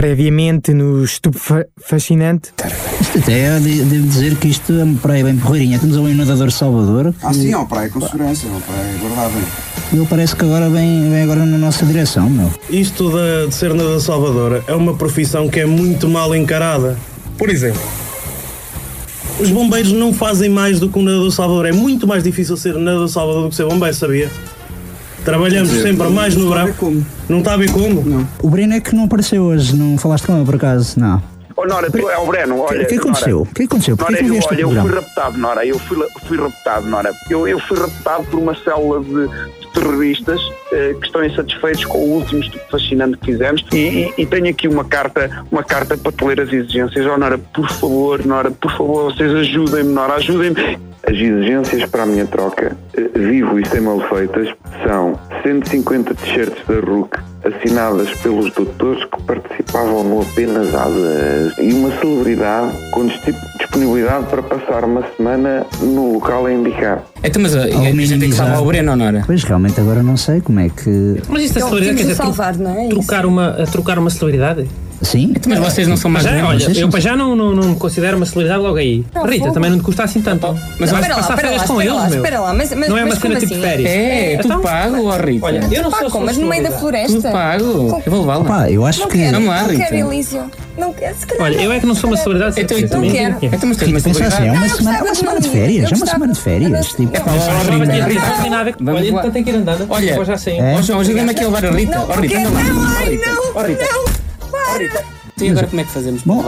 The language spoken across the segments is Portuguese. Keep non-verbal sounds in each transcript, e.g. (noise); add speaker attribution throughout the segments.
Speaker 1: previamente no Estupe Fascinante.
Speaker 2: Isto até, devo dizer que isto é uma praia bem porreirinha. Temos ali um nadador Salvador.
Speaker 3: Ah, sim, é uma praia com segurança, é uma praia guardada.
Speaker 2: Ele parece que agora vem, vem agora na nossa direção, meu.
Speaker 4: Isto de, de ser nadador Salvador é uma profissão que é muito mal encarada. Por exemplo, os bombeiros não fazem mais do que um nadador Salvador. É muito mais difícil ser nadador Salvador do que ser bombeiro, sabia? Trabalhamos
Speaker 3: dizer,
Speaker 4: sempre mais no verão.
Speaker 3: ver como.
Speaker 4: Não está a ver como?
Speaker 3: Não.
Speaker 2: O Breno é que não apareceu hoje, não falaste com ele por acaso? Não.
Speaker 5: Oh, Nora, tu é o Breno,
Speaker 2: O
Speaker 5: olha.
Speaker 2: que, que aconteceu? O que aconteceu?
Speaker 5: Nora,
Speaker 2: que
Speaker 5: eu, olha, eu fui raptado, Nora, eu fui, fui raptado, Nora. Eu, eu fui raptado por uma célula de, de terroristas eh, que estão insatisfeitos com o último estudo fascinante que fizemos e, e- e tenho aqui uma carta, uma carta para te ler as exigências. Oh, Nora, por favor, Nora, por favor, vocês ajudem-me, Nora, ajudem-me.
Speaker 6: As exigências para a minha troca, eh, vivo e sem mal feitas, são 150 t-shirts da RUC assinadas pelos doutores que participavam no Apenas Asas e uma celebridade com dis- disponibilidade para passar uma semana no local a indicar.
Speaker 7: Então, mas a, a gente tem que
Speaker 2: minimizar.
Speaker 7: salvar o Breno, não era?
Speaker 2: Pois realmente agora não sei como é que.
Speaker 8: Mas isto é celebridade, quer dizer,
Speaker 9: salvar, não é?
Speaker 8: trocar uma, a trocar uma celebridade?
Speaker 2: Sim?
Speaker 7: Então, mas vocês não são mais
Speaker 8: Já, olha,
Speaker 7: vocês
Speaker 8: eu
Speaker 7: não
Speaker 8: para já não, não, não me considero uma celebridade logo aí.
Speaker 9: Não,
Speaker 8: Rita,
Speaker 9: fogo.
Speaker 8: também não te custa assim tanto. Mas
Speaker 9: Não,
Speaker 8: vais
Speaker 9: espera lá,
Speaker 8: passar
Speaker 9: espera
Speaker 8: férias
Speaker 9: lá,
Speaker 8: com eles,
Speaker 9: lá,
Speaker 8: meu.
Speaker 9: espera lá, mas- mas-
Speaker 8: não é uma
Speaker 9: mas
Speaker 8: cena tipo
Speaker 9: assim?
Speaker 8: férias.
Speaker 7: É, tudo
Speaker 8: Então,
Speaker 7: pago, ó Rita.
Speaker 8: Olha, eu não
Speaker 9: Pá,
Speaker 8: sou
Speaker 9: mas no meio da floresta?
Speaker 7: Tudo pago. Eu vou levá-la.
Speaker 2: Pá, eu acho
Speaker 9: Não
Speaker 2: que.
Speaker 9: quero,
Speaker 7: Vamos lá,
Speaker 9: não
Speaker 7: Rita.
Speaker 9: quero, Elísio. Não quero, se calhar
Speaker 8: Olha,
Speaker 9: não.
Speaker 8: eu é que não sou uma celebridade.
Speaker 7: Então, então,
Speaker 9: Não
Speaker 8: também.
Speaker 9: quero.
Speaker 7: então, mas tens uma
Speaker 2: Pensa assim, é
Speaker 7: celebridade.
Speaker 2: uma
Speaker 9: eu
Speaker 2: semana,
Speaker 9: gostava
Speaker 2: uma
Speaker 9: de
Speaker 2: semana de
Speaker 9: não-
Speaker 2: férias, é uma semana de férias. Tipo,
Speaker 9: não-
Speaker 8: Olha, não
Speaker 7: lá.
Speaker 8: então tem que ir andando.
Speaker 7: Olha,
Speaker 8: já.
Speaker 2: É?
Speaker 7: João, ajuda-me aqui levar a Rita.
Speaker 9: Não,
Speaker 7: Ó Rita, anda lá.
Speaker 9: não,
Speaker 7: Ó,
Speaker 9: ai,
Speaker 7: Rita. Rita. e agora como é que fazemos?
Speaker 2: Bom,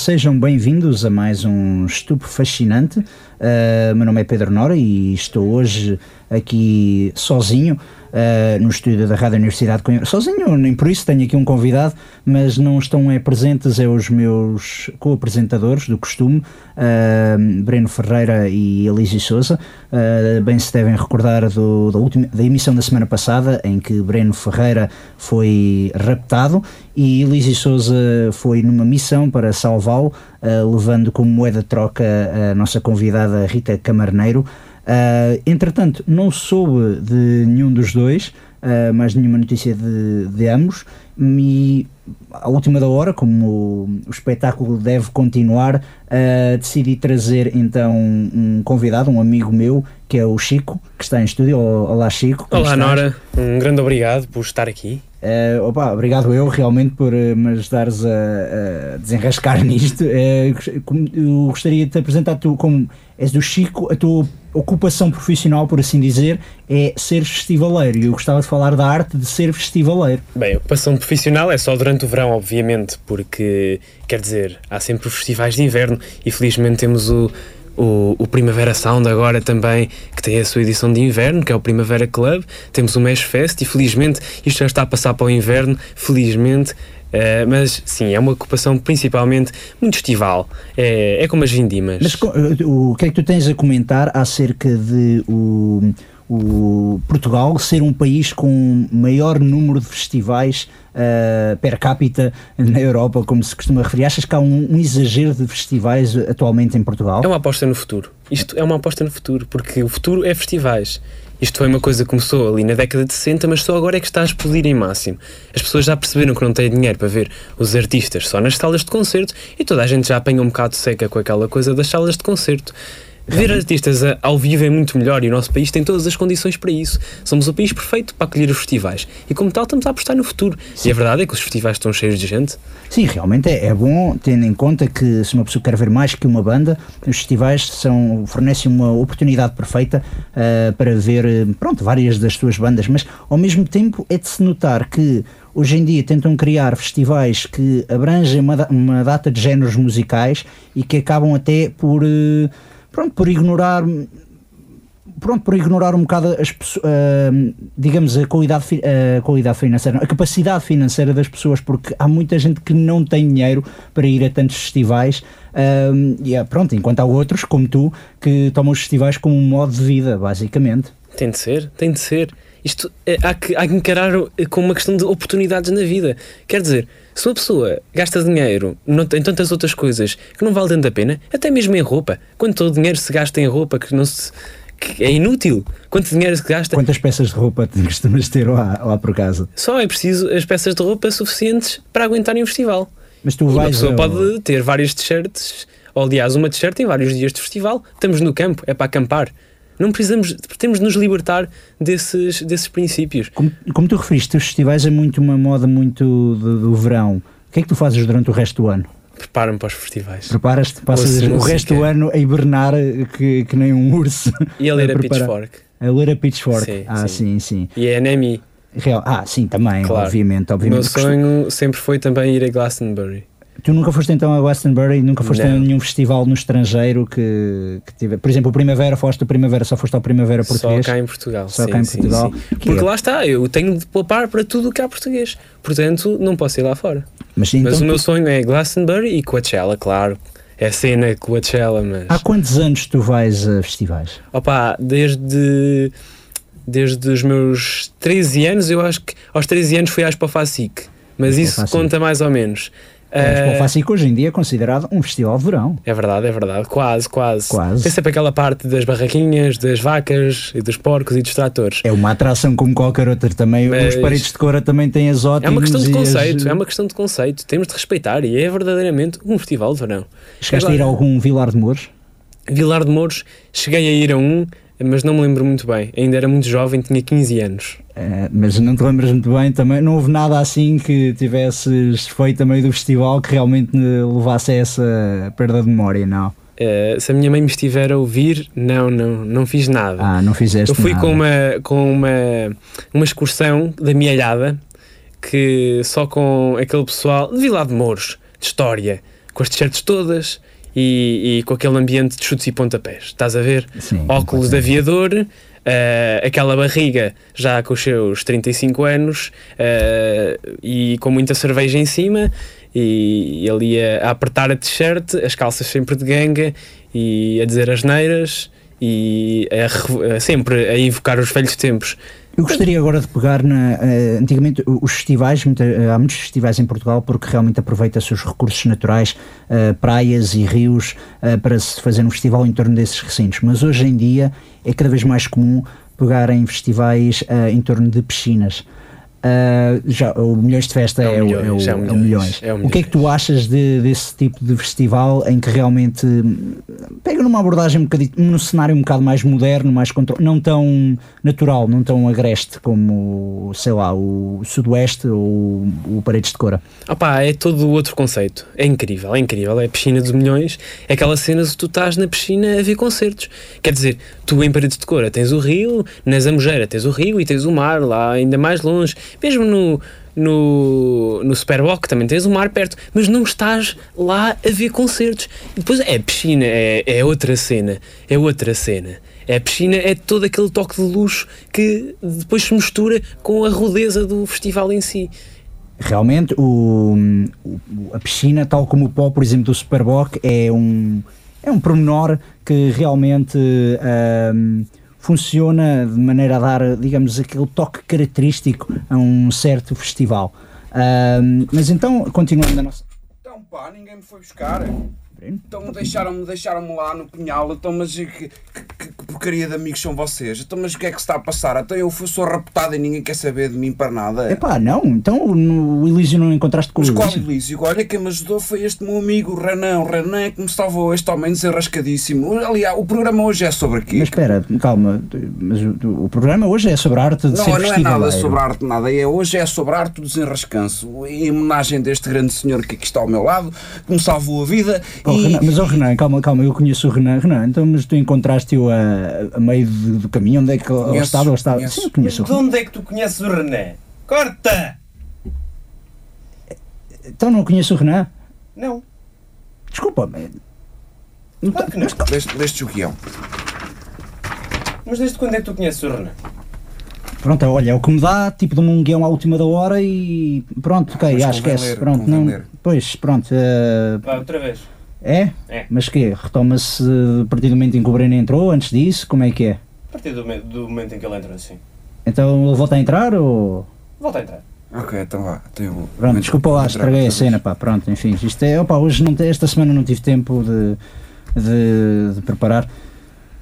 Speaker 2: sejam bem-vindos a mais um Estupo Fascinante. Uh, meu nome é Pedro Nora e estou hoje aqui sozinho uh, no estúdio da Rádio Universidade de Coimbra. Sozinho, nem por isso, tenho aqui um convidado, mas não estão é, presentes é os meus co-apresentadores do costume, uh, Breno Ferreira e Elísio Souza. Uh, bem se devem recordar do- da, última, da emissão da semana passada, em que Breno Ferreira foi raptado e Elísio Souza foi numa missão para salvá-lo, levando como moeda de troca a nossa convidada Rita Camarneiro. Uh, entretanto, não soube de nenhum dos dois, uh, mais nenhuma notícia de, de ambos, e à última da hora, como o, o espetáculo deve continuar, uh, decidi trazer então um convidado, um amigo meu, que é o Chico, que está em estúdio. Olá, Chico.
Speaker 10: Olá,
Speaker 2: estás?
Speaker 10: Nora. Um grande obrigado por estar aqui.
Speaker 2: Eh, opa, obrigado eu realmente por eh, me ajudares a, a desenrascar (laughs) nisto. Eu gostaria de te apresentar tu como és do Chico, a tua ocupação profissional, por assim dizer, é ser festivaleiro. E eu gostava de falar da arte de ser festivaleiro.
Speaker 10: Bem, a ocupação profissional é só durante o verão, obviamente, porque, quer dizer, há sempre festivais de inverno e felizmente temos o, o, o Primavera Sound agora também, que tem a sua edição de inverno, que é o Primavera Club. Temos o Mesh Fest e felizmente isto já está a passar para o inverno, felizmente. Eh, mas sim, é uma ocupação principalmente muito estival. É, é como as vindimas.
Speaker 2: Mas eh, o que é que tu tens a comentar acerca de o, o Portugal ser um país com maior número de festivais eh, per capita na Europa, como se costuma referir? Achas que há um, um exagero de festivais atualmente em Portugal?
Speaker 10: É uma aposta no futuro. Isto é uma aposta no futuro, porque o futuro é festivais. Isto foi uma coisa que começou ali na década de 60, mas só agora é que está a explodir em máximo. As pessoas já perceberam que não têm dinheiro para ver os artistas só nas salas de concerto e toda a gente já apanha um bocado seca com aquela coisa das salas de concerto. Ver artistas ao vivo é muito melhor e o nosso país tem todas as condições para isso. Somos o país perfeito para acolher os festivais e, como tal, estamos a apostar no futuro. E a verdade é que os festivais estão cheios de gente.
Speaker 2: Sim, realmente é, é bom, tendo em conta que se uma pessoa quer ver mais que uma banda, os festivais são, fornecem uma oportunidade perfeita ah, para ver eh, pronto, várias das suas bandas, mas ao mesmo tempo é de se notar que hoje em dia tentam criar festivais que abrangem uma, uma data de géneros musicais e que acabam até por, eh, pronto, por ignorar pronto, por ignorar um bocado as ah, digamos, a qualidade, a qualidade financeira, a capacidade financeira das pessoas, porque há muita gente que não tem dinheiro para ir a tantos festivais. ah, e é, pronto, enquanto há outros, como tu, que tomam os festivais como um modo de vida, basicamente.
Speaker 10: Tem de ser, tem de ser. Isto é, há, que, há que encarar eh, como uma questão de oportunidades na vida. Quer dizer, se uma pessoa gasta dinheiro em tantas outras coisas que não vale tanto a pena, até mesmo em roupa, quanto dinheiro se gasta em roupa que não se. que é inútil. Quanto dinheiro se gasta?
Speaker 2: Quantas peças de roupa tu (laughs) costumas ter lá, lá por casa?
Speaker 10: Só é preciso as peças de roupa suficientes para aguentarem o festival.
Speaker 2: Mas tu
Speaker 10: E
Speaker 2: vais
Speaker 10: pessoa
Speaker 2: ao-
Speaker 10: pode ter várias t-shirts, ou aliás, uma t-shirt em vários dias de festival. Estamos no campo, é para acampar. Não precisamos, temos de nos libertar desses, desses princípios.
Speaker 2: Como, como tu referiste, os festivais é muito uma moda muito do, do verão. O que é que tu fazes durante o resto do ano?
Speaker 10: Preparo-me para os festivais.
Speaker 2: Preparas-te, passas o resto do ano a hibernar que, que nem um urso.
Speaker 10: E a ler a
Speaker 2: preparar-
Speaker 10: Pitchfork.
Speaker 2: A ler a Pitchfork.
Speaker 10: Sim,
Speaker 2: ah, sim, sim.
Speaker 10: E a NME.
Speaker 2: Real- Ah, sim, também,
Speaker 10: Claro.
Speaker 2: obviamente.
Speaker 10: O
Speaker 2: obviamente.
Speaker 10: meu sonho sempre foi também ir a Glastonbury.
Speaker 2: Tu nunca foste então a Glastonbury, nunca foste a
Speaker 10: Não.
Speaker 2: nenhum festival no estrangeiro que, que tive. Por exemplo, o Primavera, foste o Primavera, só foste ao Primavera português.
Speaker 10: Só cá em Portugal.
Speaker 2: Só
Speaker 10: sim,
Speaker 2: cá em
Speaker 10: sim,
Speaker 2: Portugal.
Speaker 10: sim.
Speaker 2: Que
Speaker 10: Porque
Speaker 2: é-
Speaker 10: lá está, eu tenho de poupar para tudo o que há português. Portanto, não posso ir lá fora.
Speaker 2: Mas, então,
Speaker 10: Mas o meu sonho é Glastonbury e Coachella, claro. É cena Coachella, mas.
Speaker 2: Há quantos anos tu vais a festivais?
Speaker 10: Opa, desde, desde os meus 13 anos, eu acho que aos 13 anos fui à Expo Facic, mas isso conta mais ou menos.
Speaker 2: Expo
Speaker 10: Eh,
Speaker 2: Facic hoje em dia é considerado um festival de verão.
Speaker 10: é verdade, é verdade, quase, quase.
Speaker 2: Quase.
Speaker 10: Tem sempre aquela parte das barraquinhas, das vacas, e dos porcos e dos tratores.
Speaker 2: É uma atração como qualquer outra também.
Speaker 10: Mas-
Speaker 2: Os paredes de cora também têm as
Speaker 10: É
Speaker 2: ótimas.
Speaker 10: uma questão de conceito, é uma questão de conceito. Temos de respeitar e é verdadeiramente um festival de verão.
Speaker 2: Chegaste a ir a algum Vilar de Mouros?
Speaker 10: Vilar de Mouros, cheguei a ir a um, mas não me lembro muito bem. Ainda era muito jovem, tinha 15 anos.
Speaker 2: Eh, mas não te lembras muito bem também? Não houve nada assim que tivesses feito a meio do festival que realmente levasse a essa perda de memória, não?
Speaker 10: Eh, se a minha mãe me estiver a ouvir, não, não, não fiz nada.
Speaker 2: Ah, não fizeste
Speaker 10: Eu fui
Speaker 2: nada.
Speaker 10: com, uma, com uma, uma excursão da Mialhada, que só com aquele pessoal de Vilar de Mouros, de história, com as t-shirts todas e, e com aquele ambiente de chutes e pontapés. Estás a ver?
Speaker 2: Sim,
Speaker 10: Óculos de aviador, eh, aquela barriga já com os seus 35 anos eh, e com muita cerveja em cima e, e ali a, a apertar a t-shirt, as calças sempre de ganga e a dizer as neiras e a a sempre a invocar os velhos tempos.
Speaker 2: Eu gostaria agora de pegar na. eh, antigamente, os festivais, muita- eh, há muitos festivais em Portugal porque realmente aproveita-se os recursos naturais, eh, praias e rios, para se fazer um festival em torno desses recintos. Mas hoje em dia é cada vez mais comum pegar em festivais em torno de piscinas. Ah, já, o Milhões de Festa é,
Speaker 10: o Milhões,
Speaker 2: é o,
Speaker 10: é o
Speaker 2: é o
Speaker 10: Milhões,
Speaker 2: Milhões.
Speaker 10: é o
Speaker 2: O que é que tu achas de- desse tipo de festival em que realmente hum, pega numa abordagem um bocadinho, num cenário um bocado mais moderno, mais não tão natural, não tão agreste como, sei lá, o Sudoeste ou o Paredes de Cora?
Speaker 10: Opá, é todo outro conceito. É incrível, é incrível. É a piscina dos milhões. É aquela cena de tu estás na piscina a ver concertos. Quer dizer, tu em Paredes de Cora tens o rio, na Zambujeira tens o rio e tens o mar lá ainda mais longe. Mesmo no, no, no Superboc também tens o mar perto, mas não estás lá a ver concertos. E depois é a piscina, é, é outra cena. É outra cena. É a piscina, é todo aquele toque de luxo que depois se mistura com a rudeza do festival em si.
Speaker 2: Realmente, o, a piscina, tal como o pó, por exemplo, do Superboc, é um, é um pormenor que realmente ahm, funciona de maneira a dar, digamos, aquele toque característico a um certo festival. Ahm, mas então, continuando a nossa.
Speaker 3: Então pá, ninguém me foi buscar. Então deixaram-me deixaram lá no punhal, então mas que, que, que porcaria de amigos são vocês? Então mas o que é que se está a passar? Então eu fui, sou raptado e ninguém quer saber de mim para nada.
Speaker 2: Epá, não, então no Elísio não encontraste com o
Speaker 3: Mas qual
Speaker 2: Elísio?
Speaker 3: Elísio? Olha, quem me ajudou foi este meu amigo, o Renan. O Renan é que me salvou, este homem desenrascadíssimo. Aliás, o programa hoje é sobre quê?
Speaker 2: Mas espera, calma, mas o, o programa hoje é sobre a arte de
Speaker 3: Não,
Speaker 2: ser
Speaker 3: não é nada sobre a arte, nada. É, hoje é sobre a arte do desenrascanço. Em homenagem deste grande senhor que aqui está ao meu lado, que me salvou a vida.
Speaker 2: Pô,
Speaker 3: e...
Speaker 2: Renan, mas o Renan, calma, calma, eu conheço o Renan, Renan, então mas tu encontraste-o a, a meio do, do caminho, onde é que ele estava? Ele estava...
Speaker 3: conheço.
Speaker 2: Sim, eu conheço o
Speaker 11: De onde é que tu conheces o René? Corta!
Speaker 2: Então não conheço o Renan?
Speaker 11: Não.
Speaker 2: Desculpa, mas...
Speaker 11: Claro que não.
Speaker 3: Deste, deste o guião.
Speaker 11: Mas desde quando é que tu conheces o René?
Speaker 2: Pronto, olha, é o que me dá, tipo de um guião à última da hora e pronto, ok,
Speaker 3: Mas
Speaker 2: já
Speaker 3: convém
Speaker 2: esquece,
Speaker 3: ler,
Speaker 2: pronto, não,
Speaker 3: ler.
Speaker 2: pois, pronto, eh,
Speaker 11: Vá, outra vez.
Speaker 2: É?
Speaker 11: É.
Speaker 2: Mas que Retoma-se a partir do momento em que o Breno entrou, antes disso, como é que é?
Speaker 11: A partir do, do momento em que ele entra assim.
Speaker 2: Então ele volta a entrar ou...
Speaker 11: Volta a entrar.
Speaker 3: Ok, então vá. Então eu vou-
Speaker 2: Pronto,
Speaker 3: vou
Speaker 2: desculpa lá, estraguei a cena, pá, pronto, enfim, isto é, opa, hoje não, esta semana não tive tempo de, de, de preparar.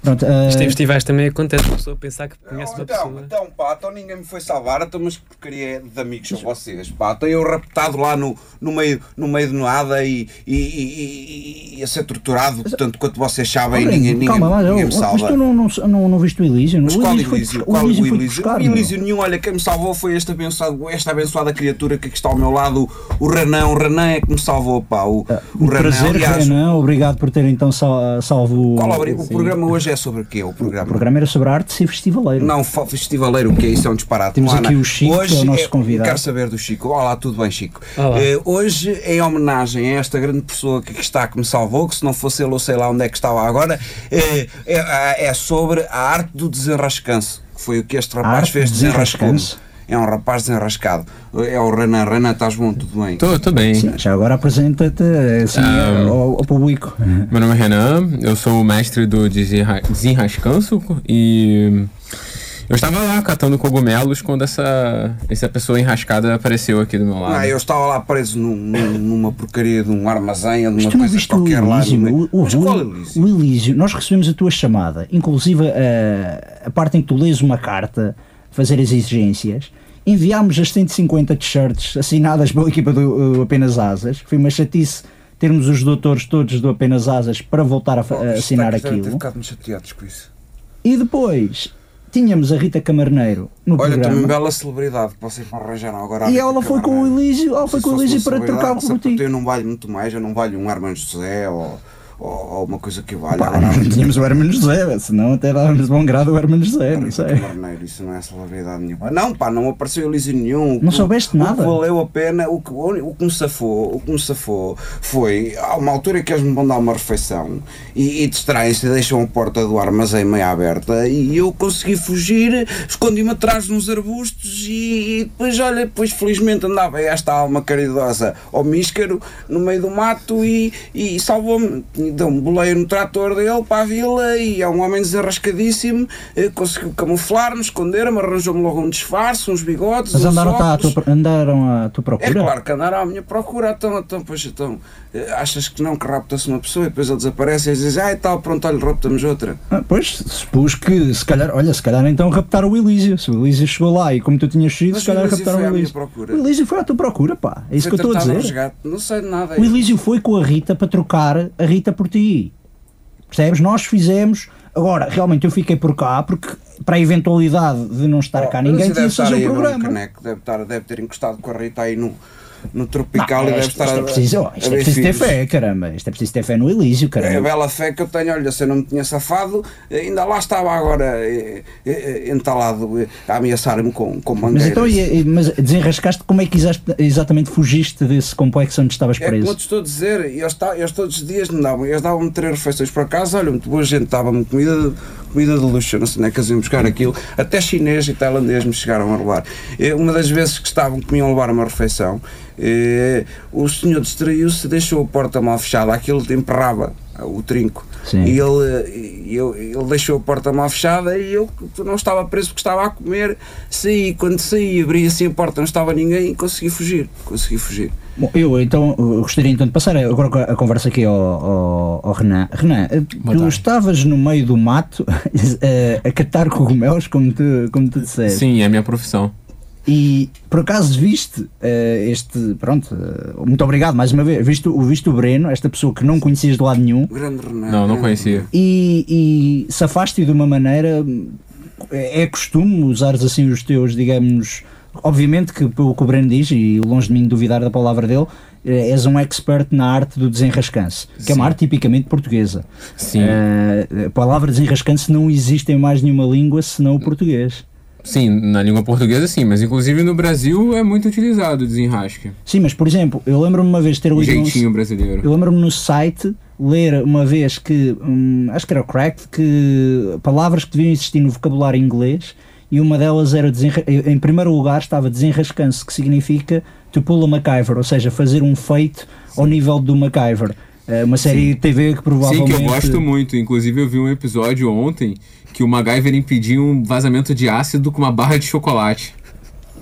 Speaker 2: Pronto, eh,
Speaker 10: Isto em festivais também acontece, uma pessoa pensar que conhece uma
Speaker 3: Então,
Speaker 10: pessoa.
Speaker 3: então, pá, então ninguém me foi salvar, então, mas porcaria de amigos são vocês, pá, então eu raptado lá no, no, meio, no meio de nada e, e, e, e- a ser torturado, tanto quanto vocês sabem,
Speaker 2: Breno,
Speaker 3: ninguém, ninguém,
Speaker 2: calma, mas,
Speaker 3: ninguém
Speaker 2: oh,
Speaker 3: me
Speaker 2: mas
Speaker 3: salva.
Speaker 2: tu não, não, não, não viste o Elísio?
Speaker 3: Mas
Speaker 2: o
Speaker 3: qual
Speaker 2: Elísio
Speaker 3: Qual
Speaker 2: o Elísio foi
Speaker 3: Elísio? nenhum, olha, quem me salvou foi este abençoado, esta abençoada criatura que aqui está ao meu lado, o Renan, o Renan é que me salvou, pá, o, o Renan,
Speaker 2: Prazer,
Speaker 3: aliás,
Speaker 2: Renan, obrigado por ter então sal- salvo
Speaker 3: qual o
Speaker 2: Sim.
Speaker 3: programa hoje é sobre o quê, o programa?
Speaker 2: O programa era sobre arte e festivaleiro.
Speaker 3: Não, festivaleiro, o que é isso? É um disparate.
Speaker 2: Temos
Speaker 3: há
Speaker 2: aqui o Chico, que é o nosso convidado.
Speaker 3: Quero saber do Chico. Olá, tudo bem, Chico? Eh, hoje, em homenagem a esta grande pessoa que aqui está, que me salvou, que se não fosse ele, eu sei lá onde é que estava agora, eh, é, é sobre a arte do desenrascanço. Que foi o que este rapaz
Speaker 2: Arte
Speaker 3: fez,
Speaker 2: do
Speaker 3: desenrascou
Speaker 2: desenrascanço?
Speaker 3: É um rapaz desenrascado. É o Renan. Renan, estás bom? Tudo bem?
Speaker 12: Tô bem.
Speaker 2: Sim, já agora apresenta-te assim,
Speaker 12: Ah,
Speaker 2: ao, ao público.
Speaker 12: Meu nome é Renan, eu sou o mestre do desenra- desenrascanço e eu estava lá catando cogumelos quando essa, essa pessoa enrascada apareceu aqui do meu lado.
Speaker 3: Ah, eu estava lá preso num- num- numa porcaria de um armazém ou de uma coisa qualquer lá. no.
Speaker 2: O, o,
Speaker 3: Mas qual
Speaker 2: o-
Speaker 3: Elísio?
Speaker 2: o Elísio, nós recebemos a tua chamada, inclusive a, a parte em que tu lês uma carta, fazer as exigências. Enviámos as 150 t-shirts assinadas pela equipa do uh, Apenas Asas. Foi uma chatice termos os doutores todos do Apenas Asas para voltar a,
Speaker 3: Isto
Speaker 2: assinar
Speaker 3: ter
Speaker 2: aquilo.
Speaker 3: ficado muito chateados com isso.
Speaker 2: E depois tínhamos a Rita Camarneiro no
Speaker 3: Olha,
Speaker 2: programa.
Speaker 3: bela celebridade que vocês me arranjaram agora.
Speaker 2: E ela foi com o. Elísio, ela foi com o
Speaker 3: uma
Speaker 2: para trocar ti.
Speaker 3: sabe, Eu não valho muito mais, eu não valho um Hermano José ou, ou, ou uma coisa que valha.
Speaker 2: Pá, não tínhamos o Hermano José, senão até dávamos bom grado ao Hermano José, não sei.
Speaker 3: Camarneiro, isso não é celebridade nenhuma. Não, pá, não apareceu Elísio nenhum. O
Speaker 2: Não
Speaker 3: que-
Speaker 2: soubeste
Speaker 3: o
Speaker 2: nada?
Speaker 3: que valeu a pena, o que, o que me safou, o que me safou foi, há uma altura que eles me vão dar uma refeição e, e distraem-se e deixam a porta do armazém meio aberta e eu consegui fugir, escondi-me atrás de uns arbustos e, e depois, olha, depois felizmente andava esta alma caridosa ao míscaro no meio do mato e, e salvou-me, deu-me boleia no trator dele para a vila e é um homem desenrascadíssimo, eh, conseguiu camuflar-me, esconder-me, arranjou-me logo um disfarce, uns bigodes,
Speaker 2: Mas
Speaker 3: uns
Speaker 2: andaram, tá, à
Speaker 3: óculos.
Speaker 2: tua, andaram à tua
Speaker 3: É
Speaker 2: procura?
Speaker 3: claro que andaram à minha procura, então, então, pois, então, eh, achas que não, que rapta-se uma pessoa e depois ele desaparece e diz, ah, e tal, pronto, olha, raptamos outra.
Speaker 2: Ah, pois, supus que se calhar, olha, se calhar então raptaram o Elísio. Se o Elísio chegou lá e como tu tinhas fugido,
Speaker 3: Mas
Speaker 2: se calhar raptaram o Elísio. O Elísio foi à tua procura, pá. É isso
Speaker 3: Foi
Speaker 2: que eu estou a dizer.
Speaker 3: não sei de nada.
Speaker 2: O Elísio foi com a Rita para trocar a Rita por ti. Percebes? Nós fizemos. Agora, realmente eu fiquei por cá porque, para a eventualidade de não estar cá
Speaker 3: Mas
Speaker 2: ninguém, tinha fazer o programa.
Speaker 3: caneco, deve, estar, deve ter encostado com a Rita aí no, no tropical
Speaker 2: Não,
Speaker 3: e deve estar
Speaker 2: isto
Speaker 3: a-
Speaker 2: é preciso,
Speaker 3: a
Speaker 2: isto é
Speaker 3: ver
Speaker 2: preciso ter fé, caramba. Isto é preciso ter fé no Elísio,
Speaker 3: É a
Speaker 2: caramba.
Speaker 3: bela fé que eu tenho, olha, se eu não me tinha safado, ainda lá estava agora eh, eh, entalado eh, a ameaçar-me com, com
Speaker 2: Mas
Speaker 3: mangueiras.
Speaker 2: então, e- e- mas desenrascaste, como é que exa- exatamente fugiste desse complexo onde estavas
Speaker 3: É como
Speaker 2: preso?
Speaker 3: te estou a dizer, eles, eles todos os dias me davam, eles davam-me três refeições para casa, olha, muito boa gente, dava-me comida, comida de luxo, não sei onde é que iam buscar aquilo, até chinês e tailandês me chegaram a levar. Uma das vezes que estavam, que me iam levar uma refeição, eh, o senhor distraiu-se, deixou a porta mal fechada, aquilo emperrava. O trinco.
Speaker 2: Sim.
Speaker 3: E ele, e eu, ele deixou a porta mal fechada e eu não estava preso porque estava a comer. Saí, quando saí, abri assim a porta, não estava ninguém e consegui fugir. Consegui fugir.
Speaker 2: Bom, eu então eu gostaria então de passar agora a conversa aqui ao, ao, ao Renan. Renan, eh, tu estavas no meio do mato (laughs) eh, a catar cogumelos, como tu, como tu disseste.
Speaker 12: Sim, é a minha profissão.
Speaker 2: E por acaso viste eh, este. Pronto, eh, muito obrigado mais uma vez. Viste, o- viste o Breno, esta pessoa que não conhecias de lado nenhum,
Speaker 3: Grande Renan.
Speaker 12: Não, não conhecia.
Speaker 2: e, e safaste-o de uma maneira. É é costume usares assim os teus, digamos. Obviamente que pelo que o Breno diz, e longe de mim duvidar da palavra dele, eh, és um expert na arte do desenrascanço, que é uma
Speaker 12: Sim.
Speaker 2: arte tipicamente portuguesa.
Speaker 12: Sim.
Speaker 2: Eh, a palavra desenrascanço não existe em mais nenhuma língua senão o português.
Speaker 12: Sim, na língua portuguesa sim, mas inclusive no Brasil é muito utilizado o desenrasque.
Speaker 2: Sim, mas por exemplo, eu lembro-me uma vez ter lido um-
Speaker 12: jeitinho brasileiro.
Speaker 2: Eu lembro-me no site ler uma vez que, hum, acho que era o Cracked, que palavras que deviam existir no vocabulário inglês e uma delas era, em primeiro lugar, estava desenrascanço, que significa to pull a MacGyver, ou seja, fazer um feito ao nível do MacGyver. É uma série de TV que
Speaker 12: Sim,
Speaker 2: provavelmente.
Speaker 12: que eu gosto muito. Inclusive, eu vi um episódio ontem que o MacGyver impediu um vazamento de ácido com uma barra de chocolate.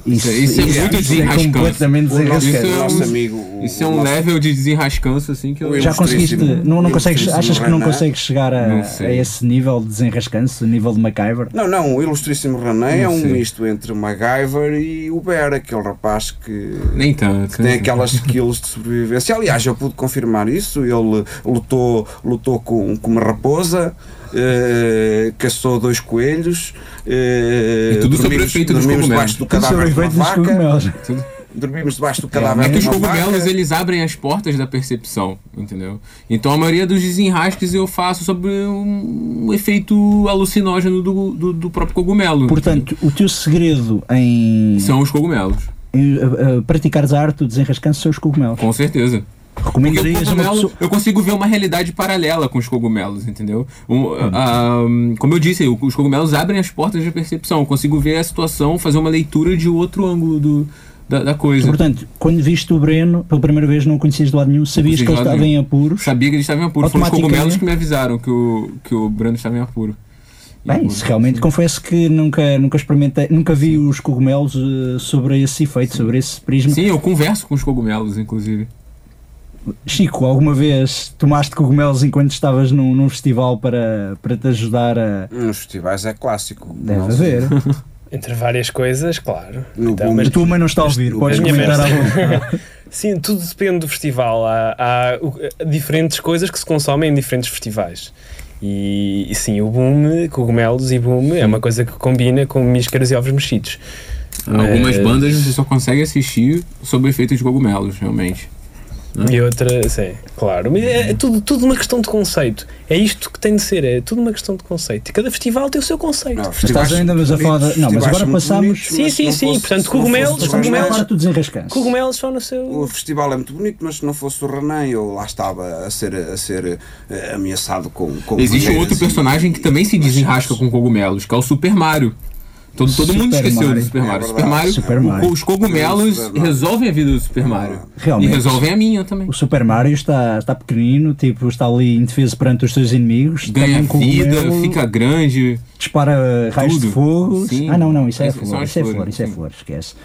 Speaker 2: Isso,
Speaker 12: isso é
Speaker 2: isso-
Speaker 12: muito
Speaker 2: isso é
Speaker 12: desenrascante.
Speaker 2: completamente
Speaker 3: O nosso,
Speaker 2: desenrascante.
Speaker 12: Isso é um-
Speaker 3: nosso amigo. o-
Speaker 12: Isso é um
Speaker 3: nosso-
Speaker 12: level de desenrascanço assim que eu
Speaker 2: Já conseguiste, não, não consegues, achas que não consegues chegar a, a esse nível de desenrascanço, nível de MacGyver?
Speaker 3: Não, não, o ilustríssimo Renan é um
Speaker 12: sei.
Speaker 3: misto entre MacGyver e o Bear, aquele rapaz que,
Speaker 12: Nem tanto.
Speaker 3: que tem aquelas skills de sobrevivência. Aliás, eu pude confirmar isso. Ele lutou, lutou com, com uma raposa, eh, caçou dois coelhos. eh,
Speaker 12: E tudo sobre o
Speaker 3: dormimos,
Speaker 12: efeito dos
Speaker 3: dormimos debaixo do
Speaker 2: Tudo sobre
Speaker 3: cadáver
Speaker 2: o
Speaker 3: de uma
Speaker 2: efeito dos
Speaker 3: vaca. Dormimos debaixo do cadáver
Speaker 12: É que os cogumelos
Speaker 3: vaca.
Speaker 12: eles abrem as portas da percepção, entendeu? Então a maioria dos desenrasques eu faço sobre um, um efeito alucinógeno do, do, do próprio cogumelo.
Speaker 2: Portanto, o teu segredo em,
Speaker 12: São os cogumelos,
Speaker 2: em, uh, uh, praticares a arte do desenrascanço são os cogumelos.
Speaker 12: com certeza. Porque o
Speaker 2: Recomendarias a uma
Speaker 12: cogumelo,
Speaker 2: pessoa.
Speaker 12: eu consigo ver uma realidade paralela com os cogumelos, entendeu? Um, ah, como eu disse, os cogumelos abrem as portas da percepção. Eu consigo ver a situação, fazer uma leitura de outro ângulo do, da, da coisa.
Speaker 2: Portanto, quando viste o Breno pela primeira vez, não conhecias de lado nenhum, sabias que ele
Speaker 12: de
Speaker 2: estava em apuros.
Speaker 12: Sabia que ele estava em apuro. Foram os cogumelos que me avisaram que o, que o Brando estava em apuro. Em
Speaker 2: Bem, isso realmente confesso que nunca, nunca experimentei, nunca vi os cogumelos uh, sobre esse efeito, sobre esse prisma.
Speaker 12: Sim, eu converso com os cogumelos, inclusive.
Speaker 2: Chico, alguma vez tomaste cogumelos enquanto estavas num, num festival para, para te ajudar a.
Speaker 3: Nos festivais é clássico.
Speaker 2: Deve
Speaker 3: Não
Speaker 2: haver. (laughs)
Speaker 10: Entre várias coisas, claro.
Speaker 3: No
Speaker 10: Então,
Speaker 3: boom-
Speaker 10: mas-
Speaker 2: A tua mãe não está a ouvir, podes
Speaker 10: a minha
Speaker 2: comentar vontade. (laughs)
Speaker 10: Sim, tudo depende do festival. Há, há, diferentes coisas que se consomem em diferentes festivais. E, e sim, o boom, cogumelos e boom é uma coisa que combina com míscaras e ovos mexidos.
Speaker 12: Algumas
Speaker 10: Eh,
Speaker 12: bandas você só consegue assistir sob o efeito de cogumelos, realmente.
Speaker 10: E outra, sim, claro. Mas é, é tudo, tudo uma questão de conceito. É isto que tem de ser, é tudo uma questão de conceito. E cada festival tem o seu conceito.
Speaker 3: Não,
Speaker 2: Estás ainda mas a falar. de- Não, mas agora passamos.
Speaker 10: Sim, sim, sim. Portanto, cogumelos, cogumelos,
Speaker 2: parte do desenrascanço.
Speaker 10: cogumelos só no seu.
Speaker 3: O festival é muito bonito, mas se não fosse o Renan, eu lá estava a ser, a ser eh, ameaçado com, com
Speaker 12: Existe um outro
Speaker 3: e-
Speaker 12: personagem que também se desenrasca com cogumelos, que é o Super Mario. Todo, todo mundo esqueceu
Speaker 2: Mario.
Speaker 12: do Super
Speaker 3: É
Speaker 12: Mario.
Speaker 3: verdade.
Speaker 12: Super Mario,
Speaker 2: Super
Speaker 12: o-
Speaker 2: Mario.
Speaker 12: os cogumelos
Speaker 3: Super Mario.
Speaker 12: resolvem a vida do Super Mario.
Speaker 2: Realmente.
Speaker 12: E resolvem a minha também.
Speaker 2: O Super Mario está, está pequenino, tipo, está ali indefeso perante os seus inimigos.
Speaker 12: Ganha
Speaker 2: um
Speaker 12: vida,
Speaker 2: cogumelo,
Speaker 12: fica grande.
Speaker 2: dispara raios de fogo.
Speaker 12: Sim.
Speaker 2: Ah, não, não, isso é
Speaker 12: são
Speaker 2: flor, isso é flor, isso é flor, esquece.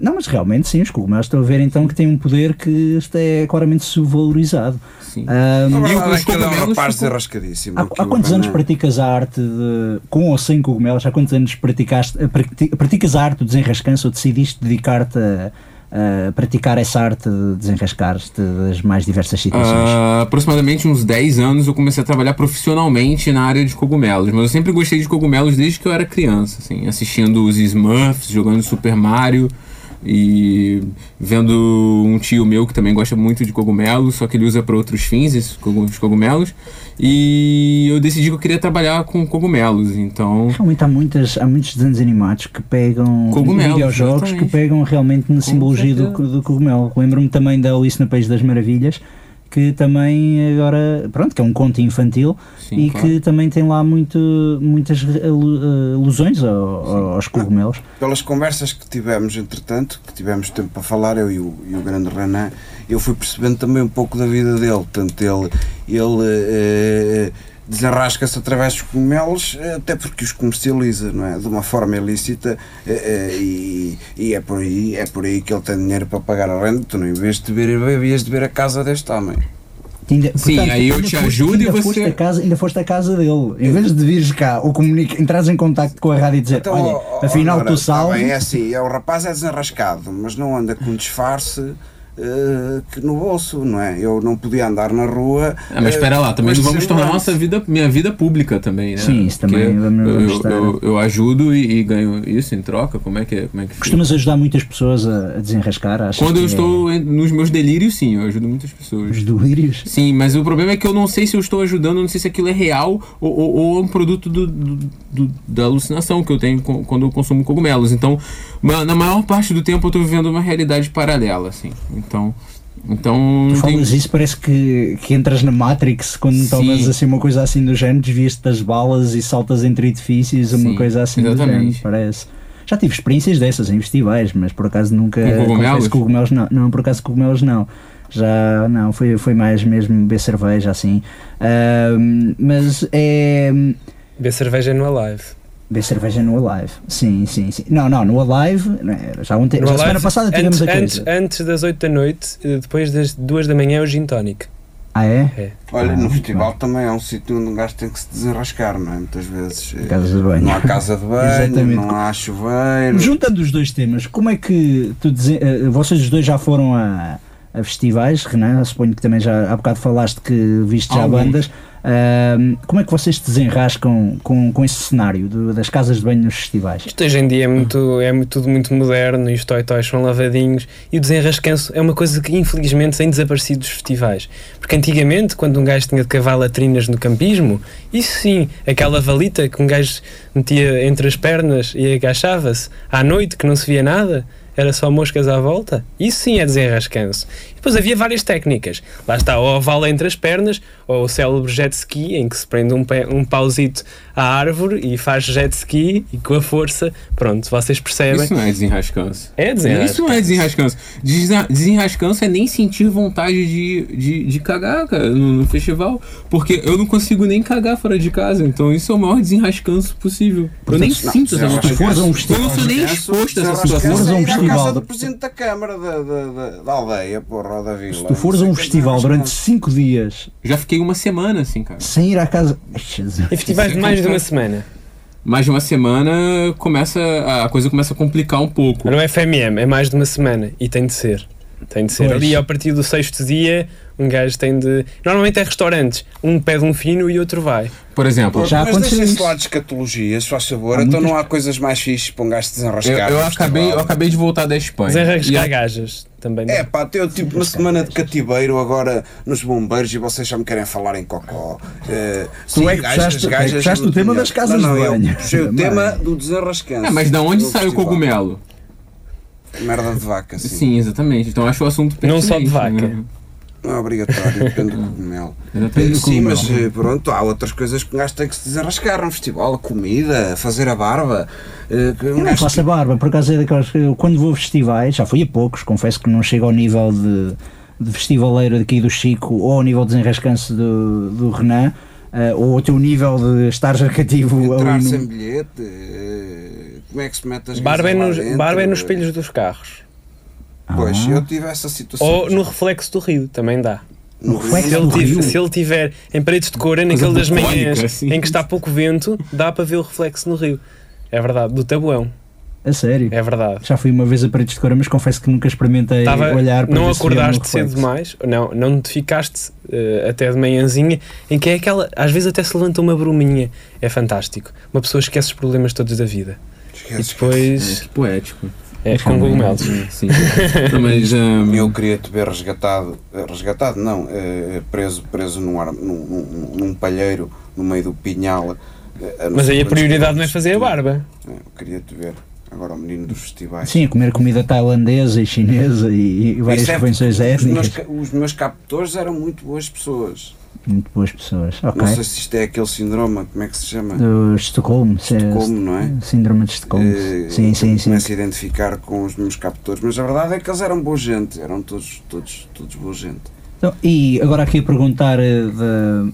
Speaker 2: Não, mas realmente sim, os cogumelos estou a ver então que têm um poder que está é claramente subvalorizado.
Speaker 12: Sim. E
Speaker 3: verdade
Speaker 12: os
Speaker 3: é é um
Speaker 12: cogumelos
Speaker 3: rapaz desarrascadíssimo.
Speaker 2: há, há quantos anos praticas a arte de, com ou sem cogumelos? Há quantos anos praticaste, eh, prati- praticas a arte do desenrascanço ou decidiste dedicar-te a, a praticar essa arte de desenrascar-te das mais diversas situações?
Speaker 12: Ah, aproximadamente uns 10 anos eu comecei a trabalhar profissionalmente na área de cogumelos, mas eu sempre gostei de cogumelos desde que eu era criança, assim, assistindo os Smurfs, jogando Super Mario e vendo um tio meu que também gosta muito de cogumelos, só que ele usa para outros fins esses cogu- os cogumelos, e eu decidi que eu queria trabalhar com cogumelos, então
Speaker 2: Realmente há, muitas, há muitos desenhos animados que pegam
Speaker 12: Cogumelos,
Speaker 2: videojogos que
Speaker 12: exatamente.
Speaker 2: pegam realmente na simbologia do, do cogumelo. Lembro-me também da Alice no País das Maravilhas, que também agora, pronto, que é um conto infantil
Speaker 12: Sim,
Speaker 2: e
Speaker 12: claro.
Speaker 2: que também tem lá muito, muitas alu- eh, alusões ao- aos cogumelos.
Speaker 3: Pelas conversas que tivemos, entretanto, que tivemos tempo para falar, eu e o, e o grande Renan, eu fui percebendo também um pouco da vida dele. Portanto, ele, ele eh, desenrasca-se através dos cogumelos, eh, até porque os comercializa, não é? De uma forma ilícita eh, eh, e, e é, por aí, é por aí que ele tem dinheiro para pagar a renda. Tu não em vez de ver, havias de ver a casa deste homem.
Speaker 2: Ainda-
Speaker 12: Sim, aí eu te ajudo e
Speaker 2: ainda
Speaker 12: você-
Speaker 2: Foste a casa, ainda foste à casa dele. Em vez de vires cá ou comunica, entrares em contacto com a rádio e dizer:
Speaker 3: Então,
Speaker 2: Olha, afinal
Speaker 3: Nora,
Speaker 2: tu
Speaker 3: tá
Speaker 2: salves.
Speaker 3: bem, é assim, é, o rapaz é desenrascado, mas não anda com disfarce eh, que no bolso, não é? Eu não podia andar na rua.
Speaker 12: Ah, mas
Speaker 3: eh,
Speaker 12: espera lá, também
Speaker 3: com
Speaker 12: não vamos tornar nossa vida, minha vida pública também, né?
Speaker 2: Sim, isso também
Speaker 12: Porque eu, eu, eu, eu ajudo e, e ganho isso em troca. Como é que é? Como é que fica?
Speaker 2: Costumas ajudar muitas pessoas a, a desenrascar? Achas
Speaker 12: Quando eu
Speaker 2: é-
Speaker 12: estou em- nos meus delírios, sim, eu ajudo muitas pessoas.
Speaker 2: Os delírios?
Speaker 12: Sim, mas o problema é que eu não sei se eu estou ajudando, não sei se aquilo é real ou, ou, ou é um produto do, do- do- da alucinação que eu tenho quando eu consumo cogumelos. Então, na maior parte do tempo eu estou vivendo uma realidade paralela, assim. Então, então
Speaker 2: Tu
Speaker 12: tem-
Speaker 2: falas isso, parece que, que entras na Matrix quando
Speaker 12: Sim.
Speaker 2: tomas assim uma coisa assim do género, desvias-te das balas e saltas entre edifícios, uma
Speaker 12: Sim,
Speaker 2: coisa assim do
Speaker 12: exatamente.
Speaker 2: género, parece. Já tive experiências dessas em festivais, mas por acaso nunca.
Speaker 12: Com cogumelos?
Speaker 2: cogumelos não. Não, por acaso cogumelos não. Já não, foi, foi mais mesmo beber cerveja assim. Ahm, mas é.
Speaker 10: Beber cerveja no Alive.
Speaker 2: Beber cerveja no Alive. Sim, sim, sim. Não, não, no Alive, né, já, te...
Speaker 10: No
Speaker 2: já a semana
Speaker 10: Alive,
Speaker 2: passada tivemos
Speaker 10: antes,
Speaker 2: a
Speaker 10: antes,
Speaker 2: coisa.
Speaker 10: antes das 8 da noite, eh, depois das 2 da manhã é o gin tonic.
Speaker 2: Ah, é?
Speaker 10: É.
Speaker 3: Olha,
Speaker 2: Ah,
Speaker 3: no festival também é um sítio onde um gajo tem que se desenrascar, não é? Muitas vezes. eh,
Speaker 2: Casa de banho.
Speaker 3: Não há casa de banho,
Speaker 2: Exatamente.
Speaker 3: não há chuveiro.
Speaker 2: Juntando os dois temas, como é que tu eh, vocês os dois já foram a, a festivais, Renan? Suponho que também já há bocado falaste que viste já bandas. Ahm, como é que vocês se desenrascam com, com esse cenário do- das casas de banho nos festivais?
Speaker 10: Isto hoje em dia é, muito, é muito- tudo muito moderno e os toy-toys são lavadinhos e o desenrascanço é uma coisa que infelizmente tem desaparecido dos festivais. Porque antigamente, quando um gajo tinha de cavar latrinas no campismo, isso sim, aquela valita que um gajo metia entre as pernas e agachava-se à noite que não se via nada, era só moscas à volta, isso sim é desenrascanço. Depois havia várias técnicas. Lá está o oval entre as pernas, ou o célebre jet ski, em que se prende um, pé, um pauzito à árvore e faz jet ski e com a força, pronto, vocês percebem.
Speaker 12: Isso não é desenrascanço.
Speaker 10: É desenrascanço.
Speaker 12: Isso não é desenrascanço. Desen- Desenrascanço é nem sentir vontade de, de, de cagar, cara, no, no festival. Porque eu não consigo nem cagar fora de casa. Então isso é o maior desenrascanço possível. eu nem
Speaker 3: Não,
Speaker 12: sinto essa vontade.
Speaker 2: um
Speaker 12: Eu
Speaker 2: festival-
Speaker 12: não sou nem exposto a essa situação.
Speaker 2: fores a um festival
Speaker 3: do Presidente da Câmara da, da, da, da aldeia, porra, ou da vila.
Speaker 2: Se tu fores a um festival durante
Speaker 3: desenrascanço.
Speaker 2: 5 dias
Speaker 12: Já fiquei uma semana assim, cara.
Speaker 2: sem ir à casa.
Speaker 10: Em festivais de mais de uma semana.
Speaker 12: Mais de uma semana começa a coisa começa a complicar um pouco.
Speaker 10: Mas não é FMM, é mais de uma semana e tem de ser. Tem de ser.
Speaker 2: Pois.
Speaker 10: Ali, a partir do sexto dia, um gajo tem de. Normalmente é restaurantes. Um pede um fino e outro vai.
Speaker 12: Por exemplo,
Speaker 2: Já
Speaker 3: mas
Speaker 2: aconteceu
Speaker 3: deixa-se de escatologia, se faz favor.
Speaker 2: Há
Speaker 3: então
Speaker 2: muitas-
Speaker 3: não há coisas mais fixes para um gajo se
Speaker 12: eu,
Speaker 3: desenrascar.
Speaker 12: eu
Speaker 3: no
Speaker 12: acabei, eu acabei de voltar da Espanha. E
Speaker 10: Desenrascar
Speaker 12: a-
Speaker 10: gajas também.
Speaker 3: É pá, eu tipo uma semana de cativeiro agora nos bombeiros e vocês já me querem falar em cocó. Eh, sim,
Speaker 2: é que
Speaker 3: gajas-
Speaker 2: puxaste-
Speaker 3: gajas
Speaker 2: é que puxaste o tema das casas
Speaker 3: não, não,
Speaker 2: de
Speaker 3: eu
Speaker 2: banho.
Speaker 3: puxei o tema do desenrascanço.
Speaker 12: Ah, mas da onde sai o cogumelo?
Speaker 3: Merda de vaca, sim.
Speaker 12: Sim, exatamente. Então acho o assunto
Speaker 10: Não só de vaca.
Speaker 12: né?
Speaker 3: Não é obrigatório, depende do cogumelo. (laughs)
Speaker 12: Exatamente.
Speaker 3: Sim, mas eh, pronto, há outras coisas que um gajo tem que se desenrascar no festival, a comida, fazer a barba. eh, que um
Speaker 2: Eu não faço a barba, por acaso é daquelas que eu, quando vou a festivais, já fui a poucos, confesso que não chego ao nível de, de festivaleiro daqui do Chico ou ao nível de desenrascanço do, do Renan, eh, ou ao teu nível de estar cativo
Speaker 3: entrar
Speaker 2: ali
Speaker 3: sem
Speaker 2: no,
Speaker 3: bilhete, eh, como é que se mete as
Speaker 10: Barba é, nos, barba é nos espelhos dos carros.
Speaker 3: Pois,
Speaker 2: Ah.
Speaker 3: eu tive essa situação.
Speaker 10: Ou no reflexo do rio, também dá.
Speaker 3: No
Speaker 2: reflexo
Speaker 10: Se ele,
Speaker 2: do
Speaker 10: tive-
Speaker 2: rio?
Speaker 10: se ele tiver em paredes de cor, naquele
Speaker 12: Coisa
Speaker 10: das manhãs
Speaker 12: assim.
Speaker 10: em que está pouco vento, dá para ver o reflexo no rio. É verdade, do tabuão.
Speaker 2: A sério.
Speaker 10: É verdade.
Speaker 2: Já fui uma vez a paredes de cor, mas confesso que nunca experimentei
Speaker 10: Tava-
Speaker 2: olhar para
Speaker 10: não acordaste cedo demais, não, não te ficaste eh, até de manhãzinha, em que é aquela, às vezes até se levanta uma bruminha, é fantástico. Uma pessoa esquece os problemas todos da vida.
Speaker 3: Esquece,
Speaker 10: e
Speaker 12: É,
Speaker 10: depois
Speaker 12: que poético.
Speaker 10: É com cogumelos.
Speaker 12: Sim. Não, (laughs) mas, hum,
Speaker 3: Eu queria te ver resgatado, eh, resgatado não, eh, preso, preso num, ar, num, num, num palheiro no meio do pinhal. eh,
Speaker 10: Mas aí a prioridade não é fazer a barba.
Speaker 3: É, Eu queria te ver. Agora o menino dos festivais.
Speaker 2: Sim, a comer comida tailandesa e chinesa e, e várias
Speaker 3: é-
Speaker 2: convenções
Speaker 3: os meus,
Speaker 2: étnicas.
Speaker 3: os meus captores eram muito boas pessoas.
Speaker 2: Muito boas pessoas. Ok.
Speaker 3: Não sei se isto é aquele síndrome, como é que se chama?
Speaker 2: Do Estocolmo. se-
Speaker 3: Estocolmo, não é?
Speaker 2: Síndrome de Estocolmo.
Speaker 3: Eh,
Speaker 2: sim, sim, sim.
Speaker 3: Começo a identificar com os meus captores, mas a verdade é que eles eram boa gente, eram todos, todos, todos boa gente.
Speaker 2: Então, e agora aqui a perguntar, eh, de-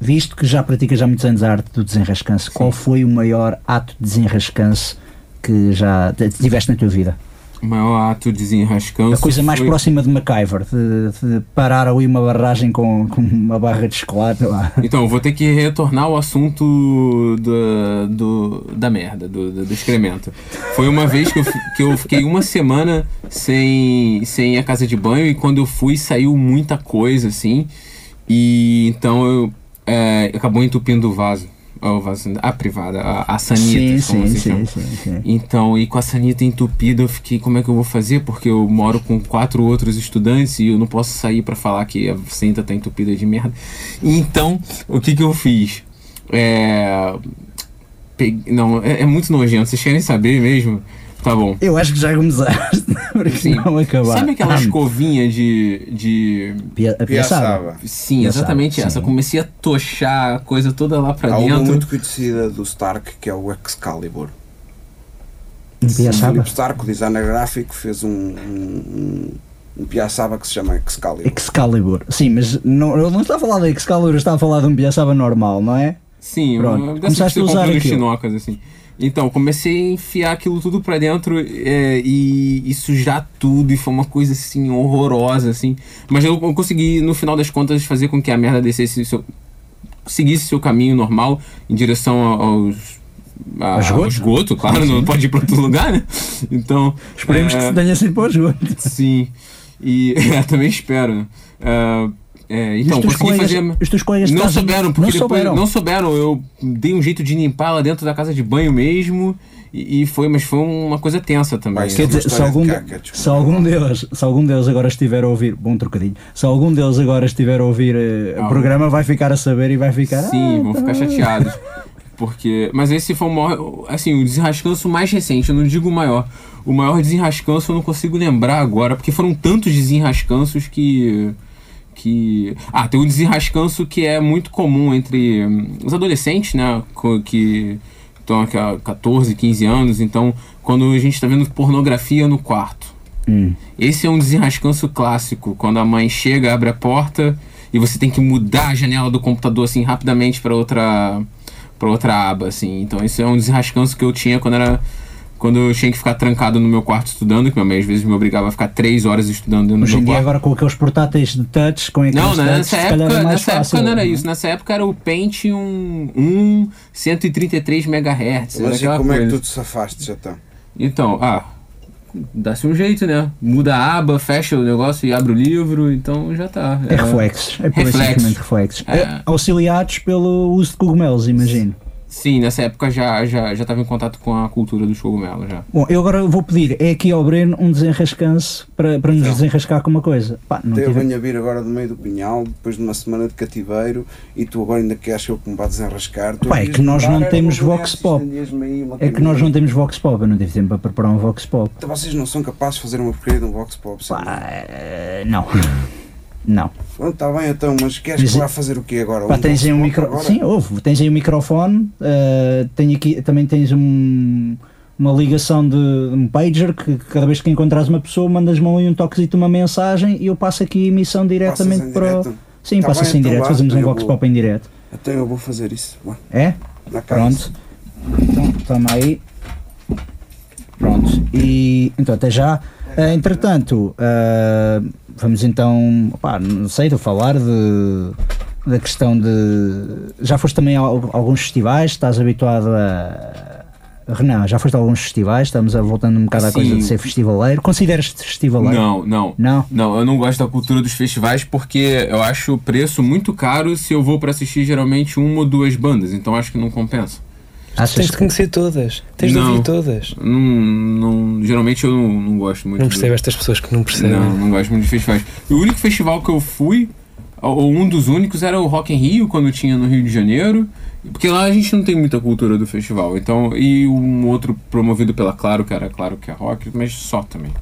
Speaker 2: visto que já praticas há muitos anos a arte do desenrascanço, qual foi o maior ato de desenrascanço que já tiveste na tua vida?
Speaker 12: O maior ato de desenrascanço.
Speaker 2: A coisa mais
Speaker 12: foi-
Speaker 2: próxima de MacGyver, de, de parar ali uma barragem com, com uma barra de chocolate lá.
Speaker 12: Então, vou ter que retornar ao assunto do, do- da merda, do, do, excremento. Foi uma vez que eu, que eu fiquei uma semana sem, sem ir à casa de banho e quando eu fui saiu muita coisa assim. E então eu é, acabou entupindo o vaso. A privada, a, a sanita,
Speaker 2: Sim, sim, sim.
Speaker 12: Então, e com a sanita entupida, eu fiquei, como é que eu vou fazer? Porque eu moro com quatro outros estudantes e eu não posso sair pra falar que a sanita tá entupida de merda. Então, o que que eu fiz? É... pegue- Não, é, é muito nojento. Vocês querem saber mesmo? Tá bom.
Speaker 2: Eu acho que já começaste, (laughs) porque
Speaker 12: Sim.
Speaker 2: não acabar.
Speaker 12: Sabe aquela
Speaker 2: Ah,
Speaker 12: escovinha de. de...
Speaker 2: Pia- a piaçaba.
Speaker 12: Sim,
Speaker 2: Piaçaba,
Speaker 12: exatamente
Speaker 2: sim.
Speaker 12: essa. Comecei a tochar a coisa toda lá pra
Speaker 3: Há uma
Speaker 12: dentro.
Speaker 3: muito conhecida do Stark que é o Excalibur.
Speaker 2: Um
Speaker 3: O
Speaker 2: piaçaba?
Speaker 3: Filipe Stark, o designer gráfico, fez um, um, um, um piaçaba que se chama Excalibur.
Speaker 2: Excalibur. Sim, mas não, ele não está a falar da Excalibur, está a falar de um piaçaba normal, não é?
Speaker 12: Sim,
Speaker 2: Pronto,
Speaker 12: uma- que
Speaker 2: começaste a usar aquilo.
Speaker 12: chinocas, assim. Então, comecei a enfiar aquilo tudo pra dentro é, e, e sujar tudo, e foi uma coisa assim horrorosa, assim. Mas eu, eu consegui, no final das contas, fazer com que a merda descesse, seu, seguisse seu caminho normal em direção aos. a-
Speaker 2: Ao esgoto?
Speaker 12: ao esgoto, claro, não pode ir pra outro lugar, né? Então.
Speaker 2: Esperemos
Speaker 12: é,
Speaker 2: que tenha sido para o esgoto.
Speaker 12: Sim, e (laughs) também espero. É, é, então,
Speaker 2: os
Speaker 12: consegui
Speaker 2: colegas-
Speaker 12: fazer.
Speaker 2: os teus colegas
Speaker 12: não
Speaker 2: casa
Speaker 12: souberam,
Speaker 2: não
Speaker 12: porque depois
Speaker 2: souberam.
Speaker 12: não souberam. Eu dei um jeito de limpar lá dentro da casa de banho mesmo. E, e foi, mas foi uma coisa tensa também.
Speaker 2: Quer dizer, se algum, se algum deles, se algum deles agora estiver a ouvir, bom trocadilho, se algum deles agora estiver a ouvir eh, o
Speaker 12: Ah.
Speaker 2: programa, vai ficar a saber e vai ficar.
Speaker 12: Sim,
Speaker 2: "Ah,
Speaker 12: vão
Speaker 2: tá
Speaker 12: ficar
Speaker 2: bem."
Speaker 12: chateados. Porque. Mas esse foi o maior. Assim, o desenrascanço mais recente, eu não digo o maior. O maior desenrascanço eu não consigo lembrar agora, porque foram tantos desenrascanços que. Que. Ah, tem um desenrascanço que é muito comum entre hum, os adolescentes, né? Que estão aqui há 14, 15 anos. Então, quando a gente está vendo pornografia no quarto.
Speaker 2: Hum.
Speaker 12: Esse é um desenrascanço clássico, quando a mãe chega, abre a porta e você tem que mudar a janela do computador assim rapidamente para outra para outra aba assim. Então esse é um desenrascanço que eu tinha quando era quando eu tinha que ficar trancado no meu quarto estudando, que minha mãe às vezes me obrigava a ficar três horas estudando dentro do
Speaker 2: Hoje
Speaker 12: meu
Speaker 2: em dia,
Speaker 12: quarto.
Speaker 2: agora com aqueles portáteis de touch, com aqueles
Speaker 12: Não, né,
Speaker 2: touch,
Speaker 12: nessa época,
Speaker 2: é mais
Speaker 12: nessa
Speaker 2: fácil.
Speaker 12: época não era isso. Nessa época era o Pentium 1 133 MHz.
Speaker 3: Mas e como é que
Speaker 12: coisa.
Speaker 3: tu te safaste, já tá?
Speaker 12: Então, ah, dá-se um jeito, né? Muda a aba, fecha o negócio e abre o livro, então já tá.
Speaker 2: É reflexos, é
Speaker 12: reflexos.
Speaker 2: simplesmente reflexos.
Speaker 12: É.
Speaker 2: É, auxiliados pelo uso de cogumelos, imagino.
Speaker 12: Sim, nessa época já já já estava em contato com a cultura dos cogumelos já.
Speaker 2: Bom, eu agora vou pedir, é aqui ao Breno um desenrascanço para, para nos
Speaker 3: Então.
Speaker 2: desenrascar com uma coisa. Pá, não
Speaker 3: eu
Speaker 2: tive-
Speaker 3: venho a vir agora do meio do pinhal, depois de uma semana de cativeiro, e tu agora ainda queres que eu me vá desenrascar. Tu
Speaker 2: Pá, é
Speaker 3: ias
Speaker 2: que nós não temos
Speaker 3: uma
Speaker 2: Vox Pop. É que nós não temos Vox Pop, eu não tive tempo para preparar um Vox Pop.
Speaker 3: Então vocês não são capazes de fazer uma porcaria de um Vox Pop, sabe?
Speaker 2: Eh, não. Não.
Speaker 3: Está bem então, mas queres
Speaker 2: Mas-
Speaker 3: que vá fazer o quê agora?
Speaker 2: Pá,
Speaker 3: Um
Speaker 2: tens aí um micro...
Speaker 3: agora?
Speaker 2: Sim, houve. Tens aí um microfone, eh, tem aqui, também tens um, uma ligação de um pager que cada vez que encontras uma pessoa mandas-me ali um toquezito, uma mensagem e eu passo aqui a emissão diretamente para. o-
Speaker 3: direto?
Speaker 2: Sim,
Speaker 3: Tá
Speaker 2: passa assim
Speaker 3: então
Speaker 2: direto, fazemos um
Speaker 3: vou-
Speaker 2: Pop em direto.
Speaker 3: Então eu vou fazer isso. Vá.
Speaker 2: É?
Speaker 3: Na casa.
Speaker 2: Pronto. Então, toma aí. Pronto. E então até já. Eh, entretanto, eh, vamos então, pá, não sei, de falar de da questão de. Já foste também a al- alguns festivais, estás habituado a. Renan, já foste a alguns festivais, estamos a, voltando um bocado à coisa de ser festivaleiro. Consideras-te festivaleiro?
Speaker 12: Não, não.
Speaker 2: Não?
Speaker 12: Não, eu não gosto da cultura dos festivais porque eu acho o preço muito caro se eu vou pra assistir geralmente uma ou duas bandas, então acho que não compensa.
Speaker 10: Tens de conhecer todas. Tens de
Speaker 12: Não.
Speaker 10: ouvir todas.
Speaker 12: Não, não, geralmente eu não, não gosto muito.
Speaker 10: Não percebo estas pessoas que não percebem.
Speaker 12: Não, não gosto muito de festivais. O único festival que eu fui ou um dos únicos era o Rock in Rio, quando tinha no Rio de Janeiro. Porque lá a gente não tem muita cultura do festival. Então, e um outro promovido pela Claro, que era Claro que é rock, mas só também.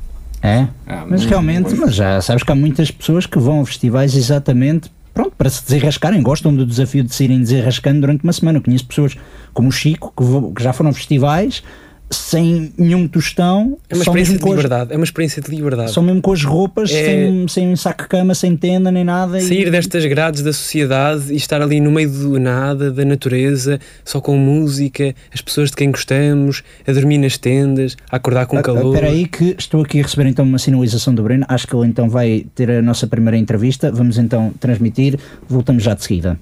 Speaker 2: É?
Speaker 12: É,
Speaker 2: Mas realmente, mas já sabes que há muitas pessoas que vão a festivais exatamente pronto, para se desenrascarem, gostam do desafio de se irem desenrascando durante uma semana. Eu conheço pessoas como o Chico que, que já foram a festivais sem nenhum tostão,
Speaker 10: É uma experiência de
Speaker 2: com as-
Speaker 10: liberdade. É uma experiência de liberdade.
Speaker 2: Só mesmo com as roupas,
Speaker 10: É-
Speaker 2: sem, sem saco-cama, sem tenda nem nada. e-
Speaker 10: Sair destas grades da sociedade e estar ali no meio do nada, da natureza, só com música, as pessoas de quem gostamos, a dormir nas tendas, a acordar com
Speaker 2: Ah,
Speaker 10: calor.
Speaker 2: Espera aí que estou aqui a receber então uma sinalização do Breno. Acho que ele então vai ter a nossa primeira entrevista. Vamos então transmitir. Voltamos já de seguida.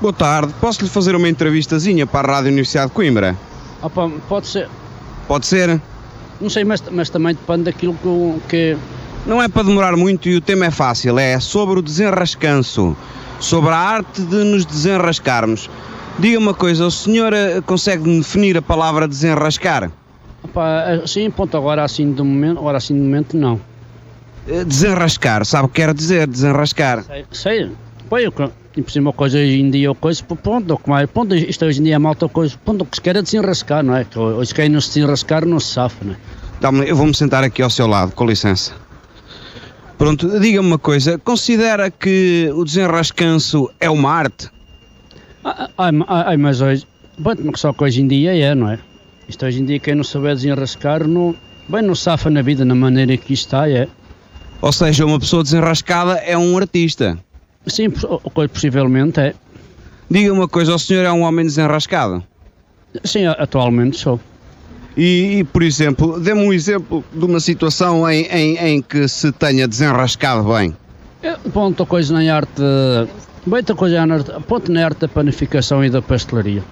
Speaker 3: Boa tarde, posso lhe fazer uma entrevistazinha para a Rádio Universidade de Coimbra?
Speaker 13: Opa, pode ser.
Speaker 3: Pode ser?
Speaker 13: Não sei, mas, mas também depende daquilo que, que.
Speaker 3: Não é para demorar muito e o tema é fácil, é sobre o desenrascanço, sobre a arte de nos desenrascarmos. Diga uma coisa, o senhor eh, consegue definir a palavra desenrascar?
Speaker 13: Opa, assim, ponto, agora assim de momento, agora assim de momento não.
Speaker 3: Eh, Desenrascar, sabe o que quer dizer desenrascar?
Speaker 13: Sei, sei. Eu, e por cima, coisa hoje em dia, coisa, ponto, o que mais, ponto, isto hoje em dia é malta, coisa, ponto, que se quer é desenrascar, não é? Que Hoje quem não se desenrascar não se safa, não é?
Speaker 3: Dá-me- Eu vou-me sentar aqui ao seu lado, com licença. Pronto, diga-me uma coisa, considera que o desenrascanço é uma arte?
Speaker 13: Ai, ai, ai, mas hoje, bem, só que hoje em dia é, não é? Isto hoje em dia, quem não souber desenrascar, não, bem, não safa na vida, na maneira que isto está, é.
Speaker 3: Ou seja, uma pessoa desenrascada é um artista?
Speaker 13: Sim, possivelmente é.
Speaker 3: Diga uma coisa, o senhor é um homem desenrascado?
Speaker 13: Sim, atualmente sou.
Speaker 3: E, e, por exemplo, dê-me um exemplo de uma situação em, em, em que se tenha desenrascado bem.
Speaker 13: É, Ponto, coisa na arte, outra coisa na arte, ponto na arte da panificação e da pastelaria.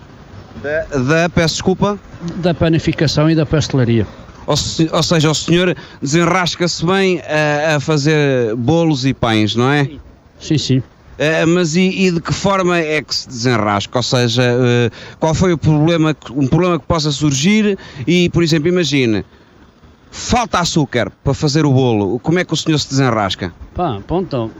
Speaker 3: Da, da peço desculpa?
Speaker 13: Da panificação e da pastelaria.
Speaker 3: Ou, ou seja, o senhor desenrasca-se bem a, a fazer bolos e pães, não é?
Speaker 13: Sim, sim.
Speaker 3: mas e, e de que forma é que se desenrasca? Ou seja, eh, qual foi o problema, um problema que possa surgir e, por exemplo, imagine, falta açúcar para fazer o bolo, como é que o senhor se desenrasca?
Speaker 13: Pá, ponto.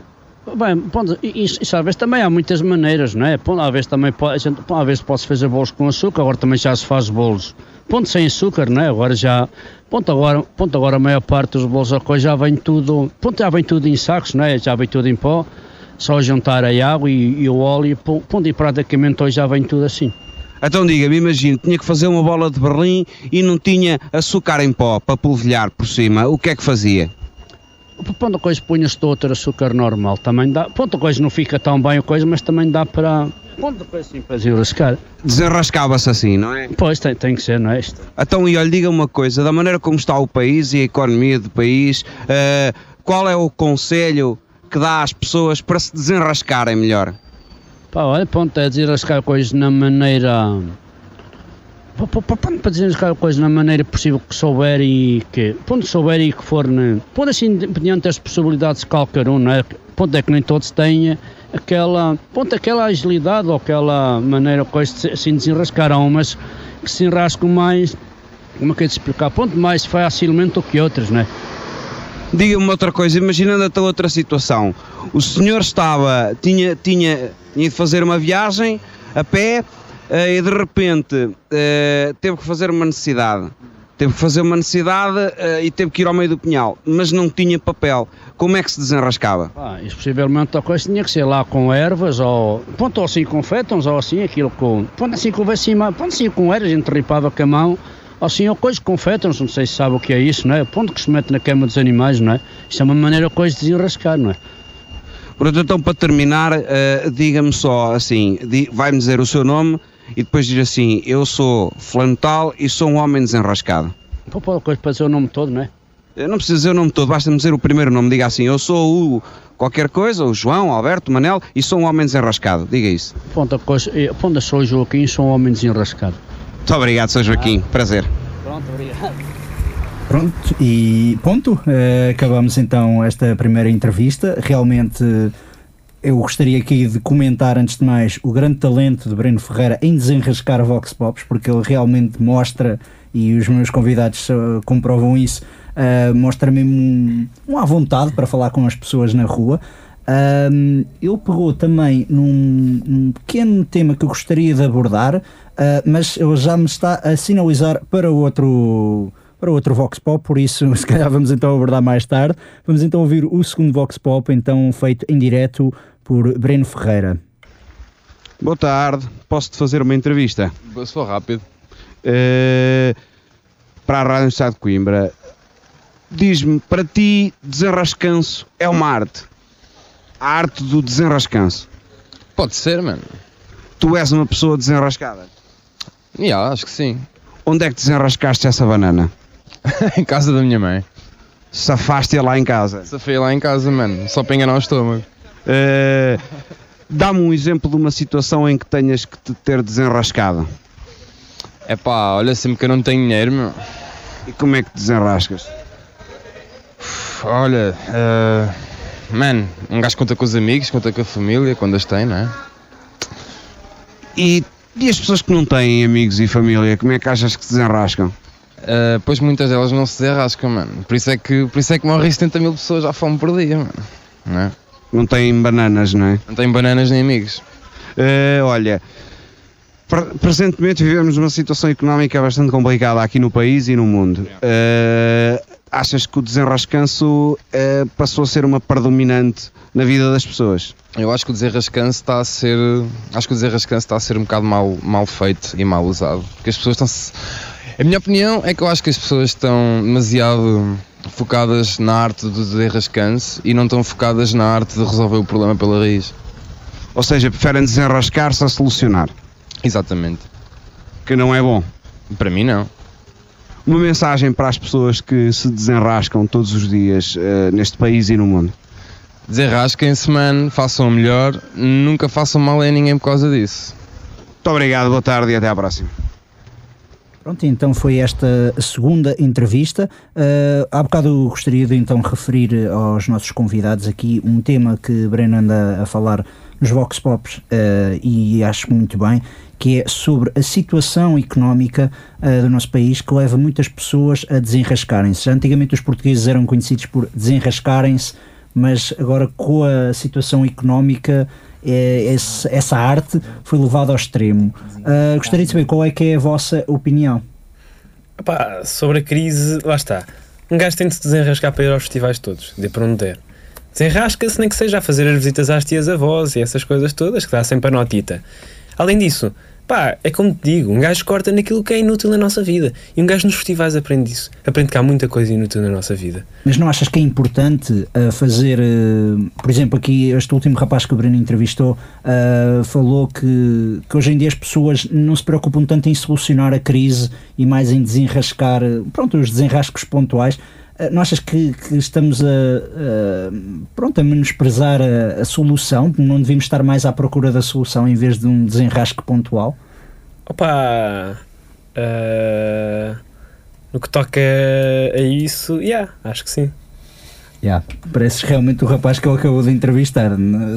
Speaker 13: Bem, ponto, e- isso, isso às vezes também há muitas maneiras, não é? Ponto, às vezes também pode, gente- às vezes pode-se fazer bolos com açúcar, agora também já se faz bolos. Ponto sem açúcar, não é? Agora já, ponto agora, ponto agora a maior parte dos bolos a coisa já vem tudo, ponto já vem tudo em sacos, não é? Já vem tudo em pó, só juntar a água e, e o óleo, pon- ponto e praticamente hoje já vem tudo assim.
Speaker 3: Então diga-me, imagine, tinha que fazer uma bola de Berlim e não tinha açúcar em pó para polvilhar por cima, o que é que fazia?
Speaker 13: Ponto coisa punha-se de outro açúcar normal, também dá, ponto coisa não fica tão bem a coisa, mas também dá para, ponto coisa assim para desenrascar.
Speaker 3: Desenrascava-se assim, não é?
Speaker 13: Pois, tem, tem que ser, não é isto?
Speaker 3: Então, e olha, diga uma coisa, da maneira como está o país e a economia do país, eh, qual é o conselho que dá às pessoas para se desenrascarem melhor?
Speaker 13: Pá, olha, ponto, é desenrascar coisas na maneira. Para desenrascar coisas na maneira possível que souber e que. Ponto souber e que for. Né? Ponto assim, independente das possibilidades de qualquer um, não é? Ponto é que nem todos têm aquela. Ponto aquela agilidade ou aquela maneira, coisa de se- assim desenrascar. Há umas que se enrascam mais. Como é que é de explicar? Ponto mais facilmente do que outras, não é?
Speaker 3: Diga-me outra coisa, imaginando até outra situação. O senhor estava, tinha, tinha, tinha fazer uma viagem a pé eh, e de repente eh, teve que fazer uma necessidade. Teve que fazer uma necessidade eh, e teve que ir ao meio do pinhal, mas não tinha papel. Como é que se desenrascava?
Speaker 13: Pá, isso possivelmente a coisa tinha que ser lá com ervas ou. Ponto assim com fétons ou assim, aquilo com. Ponto assim com ponto assim com ervas, a gente ripava com a mão. Assim, ou coisa com fétons, não sei se sabe o que é isso, não é? Ponto que se mete na cama dos animais, não é? Isto é uma maneira coisa de desenrascar, não é?
Speaker 3: Pronto, então para terminar, eh, diga-me só assim, vai-me dizer o seu nome e depois diz assim, eu sou fulano tal e sou um homem desenrascado.
Speaker 13: Pô, pô, coisa para dizer o nome todo, não é?
Speaker 3: Eu não preciso dizer o nome todo, basta-me dizer o primeiro nome. Diga assim, eu sou o qualquer coisa, o João, Alberto, Manel e sou um homem desenrascado. Diga isso.
Speaker 13: Ponto a coisa. Ponto, eu sou o Joaquim, sou um homem desenrascado.
Speaker 3: Muito obrigado, Sr. Joaquim. Prazer.
Speaker 13: Pronto, obrigado.
Speaker 2: Pronto, e ponto. Eh, acabamos então esta primeira entrevista. Realmente eh, eu gostaria aqui de comentar, antes de mais, o grande talento de Breno Ferreira em desenrascar Vox Pops, porque ele realmente mostra, e os meus convidados eh, comprovam isso, uh, mostra mesmo um, um à vontade para falar com as pessoas na rua. Um, ele pegou também num, num pequeno tema que eu gostaria de abordar, uh, mas ele já me está a sinalizar para outro para outro Vox Pop, por isso (laughs) se calhar vamos então abordar mais tarde. Vamos então ouvir o segundo Vox Pop, então feito em direto por Breno Ferreira.
Speaker 3: Boa tarde, posso-te fazer uma entrevista?
Speaker 14: Se for rápido.
Speaker 3: Eh, para a Rádio Universidade de Coimbra, diz-me, para ti, desenrascanço é uma arte? A arte do desenrascanço?
Speaker 14: Pode ser, mano.
Speaker 3: Tu és uma pessoa desenrascada?
Speaker 14: Yeah, acho que sim.
Speaker 3: Onde é que desenrascaste essa banana? (laughs)
Speaker 14: em casa da minha mãe.
Speaker 3: Safaste-a lá em casa?
Speaker 14: Safei lá em casa, mano. Só para enganar o estômago.
Speaker 3: Eh, Dá-me um exemplo de uma situação em que tenhas que te ter desenrascado.
Speaker 14: É pá, olha, sempre que eu não tenho dinheiro, meu.
Speaker 3: E como é que desenrascas?
Speaker 14: Olha, uh, mano, um gajo conta com os amigos, conta com a família, quando as tem, não é?
Speaker 3: E, e as pessoas que não têm amigos e família, como é que achas que se desenrascam?
Speaker 14: Uh, pois muitas delas não se desenrascam, mano. Por isso é que, por isso é que morrem 70 mil pessoas à fome por dia, mano. Não é?
Speaker 3: Não têm bananas, não é?
Speaker 14: Não têm bananas nem amigos.
Speaker 3: Uh, olha, pre- presentemente vivemos uma situação económica bastante complicada aqui no país e no mundo. Uh, achas que o desenrascanço uh, passou a ser uma predominante na vida das pessoas?
Speaker 14: Eu acho que o desenrascanço está a ser. Acho que o desenrascanço está a ser um bocado mal, mal feito e mal usado. Porque as pessoas estão-se. A minha opinião é que eu acho que as pessoas estão demasiado focadas na arte do desenrascanço e não estão focadas na arte de resolver o problema pela raiz.
Speaker 3: Ou seja, preferem desenrascar-se a solucionar.
Speaker 14: Exatamente.
Speaker 3: Que não é bom.
Speaker 14: Para mim, não.
Speaker 3: Uma mensagem para as pessoas que se desenrascam todos os dias eh, neste país e no mundo.
Speaker 14: Desenrasquem-se, mano, façam o melhor, nunca façam mal a ninguém por causa disso.
Speaker 3: Muito obrigado, boa tarde e até à próxima.
Speaker 2: Pronto, então foi esta a segunda entrevista. Uh, há bocado gostaria de então referir aos nossos convidados aqui um tema que Breno anda a falar nos Vox Pops uh, e acho muito bem, que é sobre a situação económica uh, do nosso país que leva muitas pessoas a desenrascarem-se. Antigamente os portugueses eram conhecidos por desenrascarem-se, mas agora com a situação económica eh, esse- essa arte foi levada ao extremo. Uh, gostaria de saber qual é que é a vossa opinião.
Speaker 10: Pá, sobre a crise, lá está. Um gajo tem de se desenrascar para ir aos festivais todos, de para onde der. Desenrasca-se nem que seja a fazer as visitas às tias avós e essas coisas todas, que dá sempre a notita. Além disso, pá, é como te digo, um gajo corta naquilo que é inútil na nossa vida. E um gajo nos festivais aprende isso. Aprende que há muita coisa inútil na nossa vida.
Speaker 2: Mas não achas que é importante uh, fazer, uh, por exemplo, aqui este último rapaz que o Breno entrevistou uh, falou que, que hoje em dia as pessoas não se preocupam tanto em solucionar a crise e mais em desenrascar, pronto, os desenrascos pontuais. Uh, não achas que, que estamos a, a, pronto, a menosprezar a, a solução? Não devíamos estar mais à procura da solução em vez de um desenrasque pontual?
Speaker 10: Opa, ah, no que toca a isso, yeah, acho que sim.
Speaker 2: Yeah. Pareces realmente o rapaz que ele acabou de entrevistar.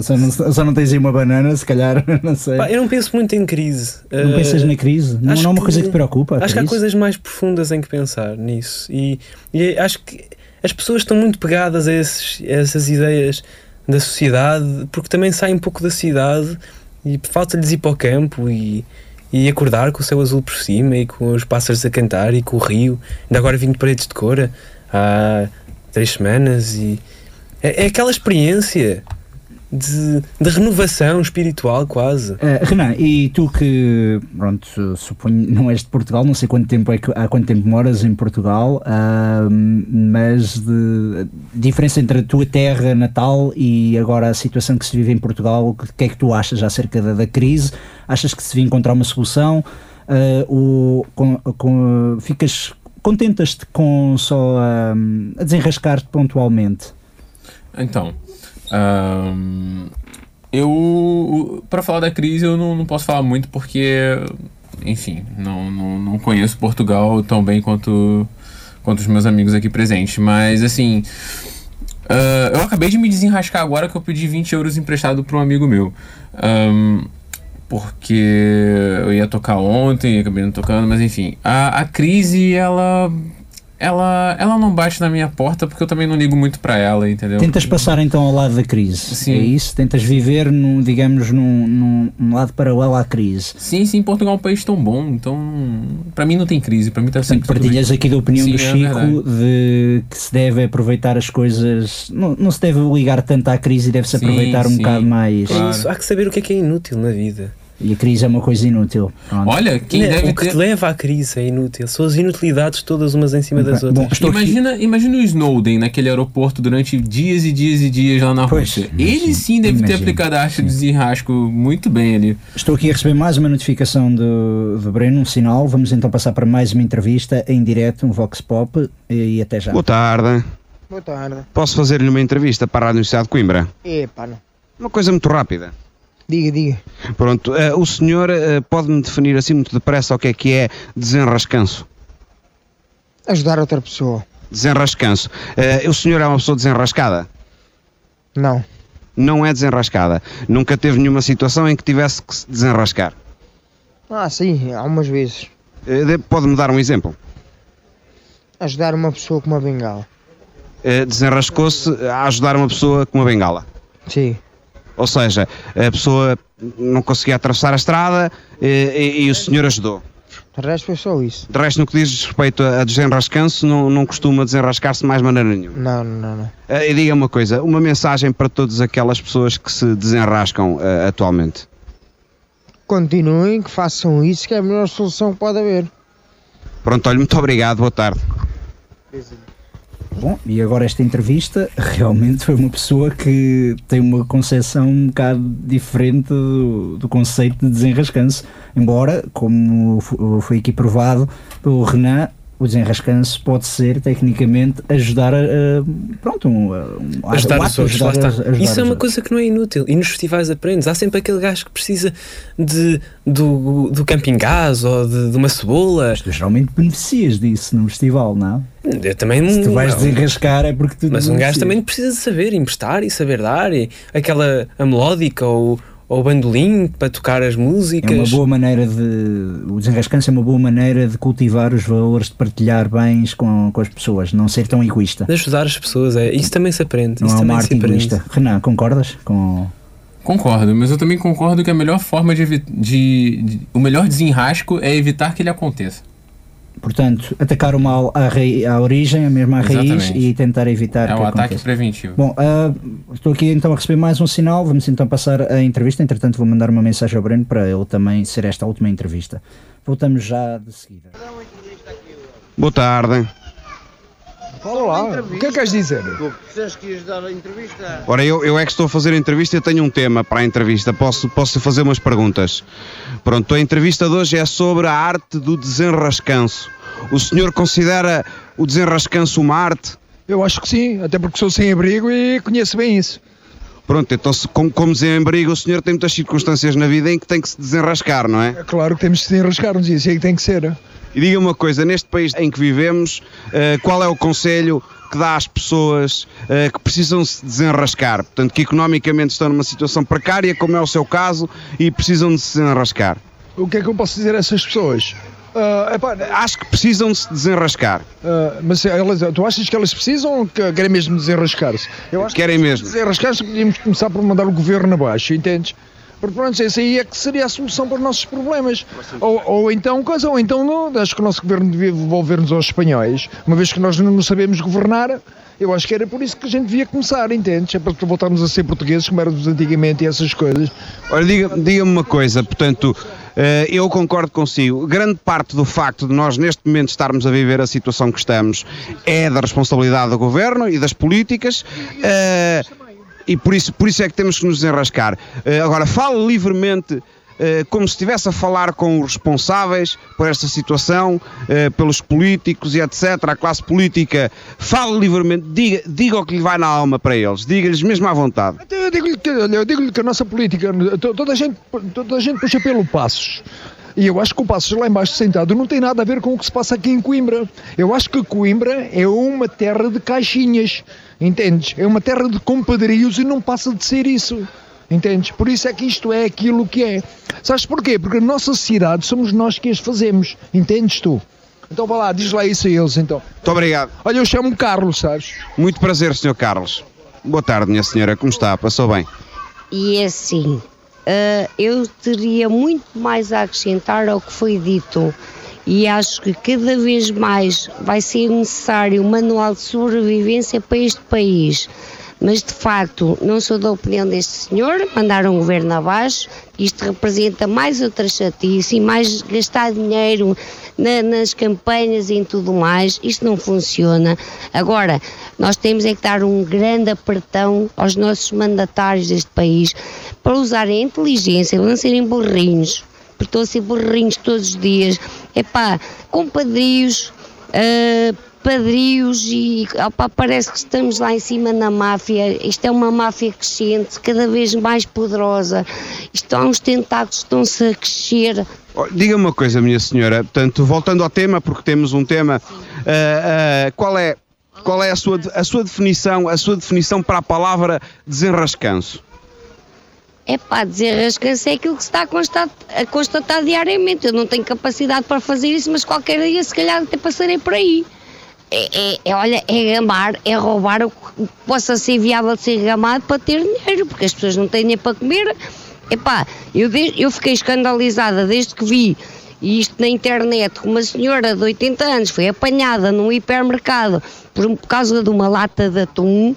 Speaker 2: Só não, só não tens aí uma banana, se calhar, (laughs) não sei.
Speaker 10: Pá, eu não penso muito em crise.
Speaker 2: Não
Speaker 10: Ah,
Speaker 2: pensas na crise? Não, não é uma coisa que te preocupa?
Speaker 10: Acho que há coisas mais profundas em que pensar nisso. E, e acho que as pessoas estão muito pegadas a, esses- a essas ideias da sociedade, porque também saem um pouco da cidade e falta-lhes ir para o campo e, e acordar com o céu azul por cima e com os pássaros a cantar e com o rio. Ainda agora vim de paredes de cora há três semanas e é, é aquela experiência de, de renovação espiritual quase.
Speaker 2: Eh, Renan, e tu que, pronto, su- suponho, não és de Portugal, não sei quanto tempo é que, há quanto tempo moras em Portugal, ahm, mas de, a diferença entre a tua terra natal e agora a situação que se vive em Portugal, o que é que tu achas acerca da, da crise? Achas que se devia encontrar uma solução? Ou com, com- ficas, contentas-te com só ahm, a desenrascar-te pontualmente?
Speaker 12: Então, ahm, eu para falar da crise eu não, não posso falar muito porque, enfim, não, não, não conheço Portugal tão bem quanto, quanto os meus amigos aqui presentes. Mas assim, ah, eu acabei de me desenrascar agora que eu pedi 20 euros emprestado para um amigo meu. Ahm, porque eu ia tocar ontem, acabei não tocando, mas enfim. A, a crise, ela ela, ela não bate na minha porta porque eu também não ligo muito pra ela, entendeu?
Speaker 2: Tentas passar então ao lado da crise.
Speaker 12: Sim.
Speaker 2: É isso? Tentas viver, num, digamos, num, num, num lado paralelo à crise.
Speaker 12: Sim, sim, Portugal é um país tão bom, então pra mim não tem crise, pra mim tá sempre tudo
Speaker 2: Partilhas aqui da opinião
Speaker 12: Sim,
Speaker 2: do
Speaker 12: é
Speaker 2: Chico
Speaker 12: verdade.
Speaker 2: de que se deve aproveitar as coisas. Não, não se deve ligar tanto à crise e deve-se
Speaker 10: Sim,
Speaker 2: aproveitar um
Speaker 10: sim,
Speaker 2: bocado mais.
Speaker 10: É isso, há que saber o que é que é inútil na vida.
Speaker 2: E a crise é uma coisa inútil. Pronto.
Speaker 12: Olha, quem
Speaker 10: Não,
Speaker 12: deve
Speaker 10: o que
Speaker 12: ter-
Speaker 10: te leva à crise é inútil. São as inutilidades todas umas em cima das outras.
Speaker 12: imagina, imagina o Snowden naquele aeroporto durante dias e dias e dias lá na Rússia. Ele sim deve ter aplicado a arte do desenrasco muito bem ali.
Speaker 2: Estou aqui a receber mais uma notificação do, do Breno, um sinal. Vamos então passar para mais uma entrevista em direto, um Vox Pop, e até já.
Speaker 3: Boa tarde.
Speaker 15: Boa tarde.
Speaker 3: Posso fazer-lhe uma entrevista para a Universidade de Coimbra?
Speaker 15: Epá, não.
Speaker 3: Uma coisa muito rápida.
Speaker 15: Diga, diga.
Speaker 3: Pronto, eh, o senhor eh, pode-me definir assim muito depressa o que é que é desenrascanço?
Speaker 15: Ajudar outra pessoa.
Speaker 3: Desenrascanço. Eh, o senhor é uma pessoa desenrascada?
Speaker 15: Não.
Speaker 3: Não é desenrascada. Nunca teve nenhuma situação em que tivesse que se desenrascar.
Speaker 15: Ah, sim, algumas vezes.
Speaker 3: De- Pode-me dar um exemplo?
Speaker 15: Ajudar uma pessoa com uma bengala.
Speaker 3: Desenrascou-se a ajudar uma pessoa com uma bengala?
Speaker 15: Sim.
Speaker 3: Ou seja, a pessoa não conseguia atravessar a estrada eh, e, e o senhor ajudou.
Speaker 15: O resto foi só isso.
Speaker 3: De resto, no que diz respeito a desenrascanço, não, não costuma desenrascar-se de mais maneira nenhuma.
Speaker 15: Não, não, não.
Speaker 3: Eh, E diga uma coisa, uma mensagem para todas aquelas pessoas que se desenrascam eh, atualmente.
Speaker 15: Continuem, que façam isso, que é a melhor solução que pode haver.
Speaker 3: Pronto, olha, muito obrigado, boa tarde.
Speaker 2: Bom, e agora esta entrevista realmente foi uma pessoa que tem uma concepção um bocado diferente do, do conceito de desenrascanço. Embora, como fo- foi aqui provado pelo Renan, o desenrascanço pode ser tecnicamente ajudar a, a- pronto, um, um,
Speaker 10: ajudar
Speaker 2: um
Speaker 10: os
Speaker 2: ato,
Speaker 10: outros, lá
Speaker 2: ajudar
Speaker 10: está.
Speaker 2: a- ajudar
Speaker 10: Isso é
Speaker 2: os
Speaker 10: uma
Speaker 2: outros.
Speaker 10: coisa que não é inútil. E nos festivais aprendes. Há sempre aquele gajo que precisa de, do, do camping gás ou de, de uma cebola.
Speaker 2: Tu geralmente beneficias disso no festival, não?
Speaker 10: Eu também
Speaker 2: Se tu vais
Speaker 10: não.
Speaker 2: desenrascar é porque tu
Speaker 10: Mas um gajo também precisa de saber emprestar e saber dar. E aquela a melódica ou, ou o bandolim para tocar as músicas.
Speaker 2: É uma boa maneira de. O desenrascanço é uma boa maneira de cultivar os valores, de partilhar bens com, com as pessoas, não ser tão egoísta.
Speaker 10: De ajudar as pessoas. É. Isso também se aprende.
Speaker 2: Não
Speaker 10: isso
Speaker 2: é uma
Speaker 10: também
Speaker 2: arte
Speaker 10: se aprende.
Speaker 2: egoísta. Renan, concordas com.
Speaker 12: Concordo, mas eu também concordo que a melhor forma de, evi- de, de- O melhor desenrasco é evitar que ele aconteça.
Speaker 2: Portanto, atacar o mal à, rei- à origem, a mesma raiz,
Speaker 12: Exatamente.
Speaker 2: e tentar evitar
Speaker 12: É
Speaker 2: que
Speaker 12: o ataque
Speaker 2: aconteça.
Speaker 12: preventivo.
Speaker 2: Bom, ah, estou aqui então a receber mais um sinal. Vamos então passar a entrevista. Entretanto, vou mandar uma mensagem ao Breno para ele também ser esta a última entrevista. Voltamos já de seguida.
Speaker 3: Boa tarde.
Speaker 16: Fala lá, o que é que queres dizer?
Speaker 17: Disseste que ias dar a entrevista.
Speaker 3: Ora, eu, eu é que estou a fazer a entrevista e tenho um tema para a entrevista. Posso, posso fazer umas perguntas? Pronto, a entrevista de hoje é sobre a arte do desenrascanço. O senhor considera o desenrascanço uma arte?
Speaker 16: Eu acho que sim, até porque sou sem abrigo e conheço bem isso.
Speaker 3: Pronto, então se, como, como desembriga, o senhor tem muitas circunstâncias na vida em que tem que se desenrascar, não é?
Speaker 16: É claro que temos que se enrascar uns dias, isso é que tem que ser.
Speaker 3: E diga uma coisa, neste país em que vivemos, eh, qual é o conselho que dá às pessoas eh, que precisam se desenrascar? Portanto, que economicamente estão numa situação precária, como é o seu caso, e precisam de se desenrascar.
Speaker 16: O que é que eu posso dizer a essas pessoas? Ah, epá,
Speaker 3: Acho que precisam de se desenrascar.
Speaker 16: ah, mas elas, tu achas que elas precisam ou que querem mesmo desenrascar-se? Eu acho
Speaker 3: Querem
Speaker 16: que
Speaker 3: mesmo.
Speaker 16: desenrascar-se podíamos começar por mandar o governo abaixo, entendes? Porque pronto, essa aí é que seria a solução para os nossos problemas. Ou, ou então, coisa, ou então não, acho que o nosso governo devia devolver-nos aos espanhóis, uma vez que nós não sabemos governar. Eu acho que era por isso que a gente devia começar, entendes? É para voltarmos a ser portugueses como éramos antigamente e essas coisas.
Speaker 3: Olha, diga- diga-me uma coisa, portanto, eh, eu concordo consigo. Grande parte do facto de nós neste momento estarmos a viver a situação que estamos é da responsabilidade do governo e das políticas. eh, e por isso, por isso é que temos que nos desenrascar. Eh, agora, fale livremente. eh, como se estivesse a falar com os responsáveis por esta situação, eh, pelos políticos e etc., a classe política, fale livremente, diga, diga o que lhe vai na alma para eles, diga-lhes mesmo à vontade.
Speaker 16: Então eu digo-lhe que, digo-lhe que a nossa política, to- toda a, gente, toda a gente puxa pelo Passos. E eu acho que o Passos lá embaixo sentado não tem nada a ver com o que se passa aqui em Coimbra. Eu acho que Coimbra é uma terra de caixinhas, entendes? É uma terra de compadrios e não passa de ser isso. Entendes? Por isso é que isto é aquilo que é. Sabes porquê? Porque a nossa cidade somos nós que as fazemos. Entendes tu? Então vá lá, diz lá isso a eles então.
Speaker 3: Muito obrigado.
Speaker 16: Olha, eu chamo-me Carlos, sabes?
Speaker 3: Muito prazer, Sr. Carlos. Boa tarde, minha senhora. Como está? Passou bem?
Speaker 18: E é assim, ah, eu teria muito mais a acrescentar ao que foi dito e acho que cada vez mais vai ser necessário um manual de sobrevivência para este país. Mas de facto, não sou da opinião deste senhor, mandar um governo abaixo, isto representa mais outra chatice e mais gastar dinheiro na- nas campanhas e em tudo mais, isto não funciona. Agora, nós temos é que dar um grande apertão aos nossos mandatários deste país para usarem a inteligência, não serem burrinhos, porque estão a ser burrinhos todos os dias. Epá, compadrios, ah, padrios e opá, parece que estamos lá em cima na máfia. Isto é uma máfia crescente, cada vez mais poderosa. Isto há uns tentáculos que estão-se a crescer.
Speaker 3: Olha, Diga-me uma coisa, minha senhora. Portanto, voltando ao tema, porque temos um tema, ah, ah, qual é, qual é a, sua, a sua definição, a sua definição para a palavra desenrascanço?
Speaker 18: É pá, desenrascança é aquilo que se está a constatar, a constatar diariamente. Eu não tenho capacidade para fazer isso, mas qualquer dia, se calhar, até passarei por aí. É, é- é, olha, é gamar, é roubar o que possa ser viável de ser gamado para ter dinheiro, porque as pessoas não têm dinheiro para comer. Epá, eu, de- eu fiquei escandalizada desde que vi isto na internet, uma senhora de 80 anos foi apanhada num hipermercado por, por causa de uma lata de atum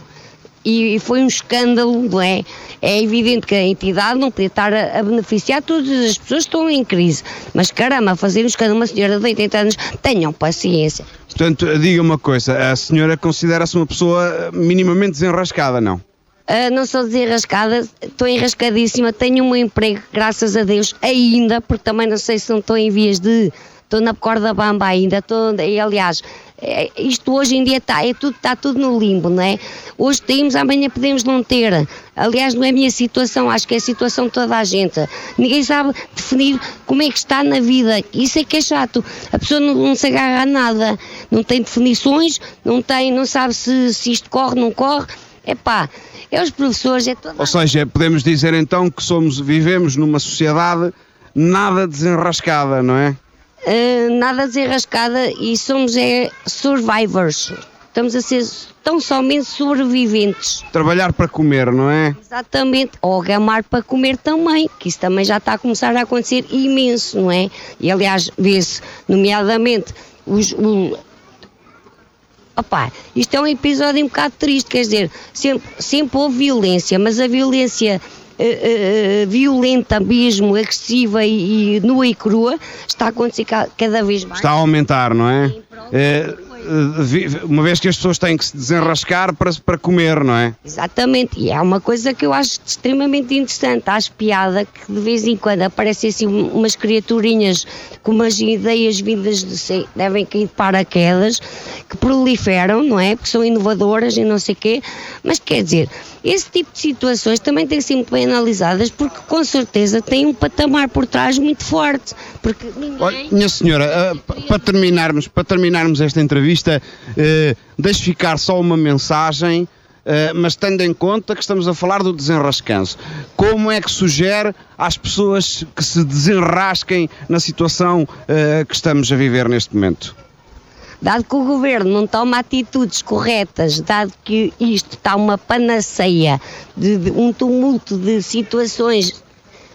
Speaker 18: e, e foi um escândalo, não é? É evidente que a entidade não podia estar a, a beneficiar todas as pessoas que estão em crise, mas caramba, fazer um escândalo a uma senhora de 80 anos, tenham paciência.
Speaker 3: Portanto, diga uma coisa, a senhora considera-se uma pessoa minimamente desenrascada, não?
Speaker 18: Ah, não sou desenrascada, estou enrascadíssima, tenho um emprego, graças a Deus, ainda, porque também não sei se não estou em vias de. Estou na corda bamba ainda, estou, e aliás, é, isto hoje em dia está, é tudo, está tudo no limbo, não é? Hoje temos, amanhã podemos não ter. Aliás, não é a minha situação, acho que é a situação de toda a gente. Ninguém sabe definir como é que está na vida. Isso é que é chato. A pessoa não, não se agarra a nada, não tem definições, não, tem, não sabe se, se isto corre, não corre. Epá, é os professores, é toda
Speaker 3: Ou seja, podemos dizer então que somos, vivemos numa sociedade nada desenrascada, não é?
Speaker 18: Uh, nada desenrascada e somos é, survivors. Estamos a ser tão somente sobreviventes.
Speaker 3: Trabalhar para comer, não é?
Speaker 18: Exatamente. Ou gamar para comer também, que isso também já está a começar a acontecer imenso, não é? E aliás, vê-se, nomeadamente, os. O, Opá, isto é um episódio um bocado triste, quer dizer, sempre, sempre houve violência, mas a violência eh, eh, violenta mesmo, agressiva e, e nua e crua está a acontecer ca- cada vez mais.
Speaker 3: Está a aumentar, não é? Eh, uma vez que as pessoas têm que se desenrascar para, para comer, não é?
Speaker 18: Exatamente, e é uma coisa que eu acho extremamente interessante. Acho piada que de vez em quando aparecem assim umas criaturinhas com umas ideias vindas de sei, devem cair de paraquedas, que proliferam, não é? Porque são inovadoras e não sei o quê. Mas quer dizer, esse tipo de situações também têm que ser muito bem analisadas porque com certeza tem um patamar por trás muito forte. Porque ninguém.
Speaker 3: Olha, minha senhora, eh, pa- para terminarmos, para terminarmos esta entrevista, eh, deixe ficar só uma mensagem, eh, mas tendo em conta que estamos a falar do desenrascanço. Como é que sugere às pessoas que se desenrasquem na situação eh, que estamos a viver neste momento?
Speaker 18: Dado que o governo não toma atitudes corretas, dado que isto está uma panaceia de, de um tumulto de situações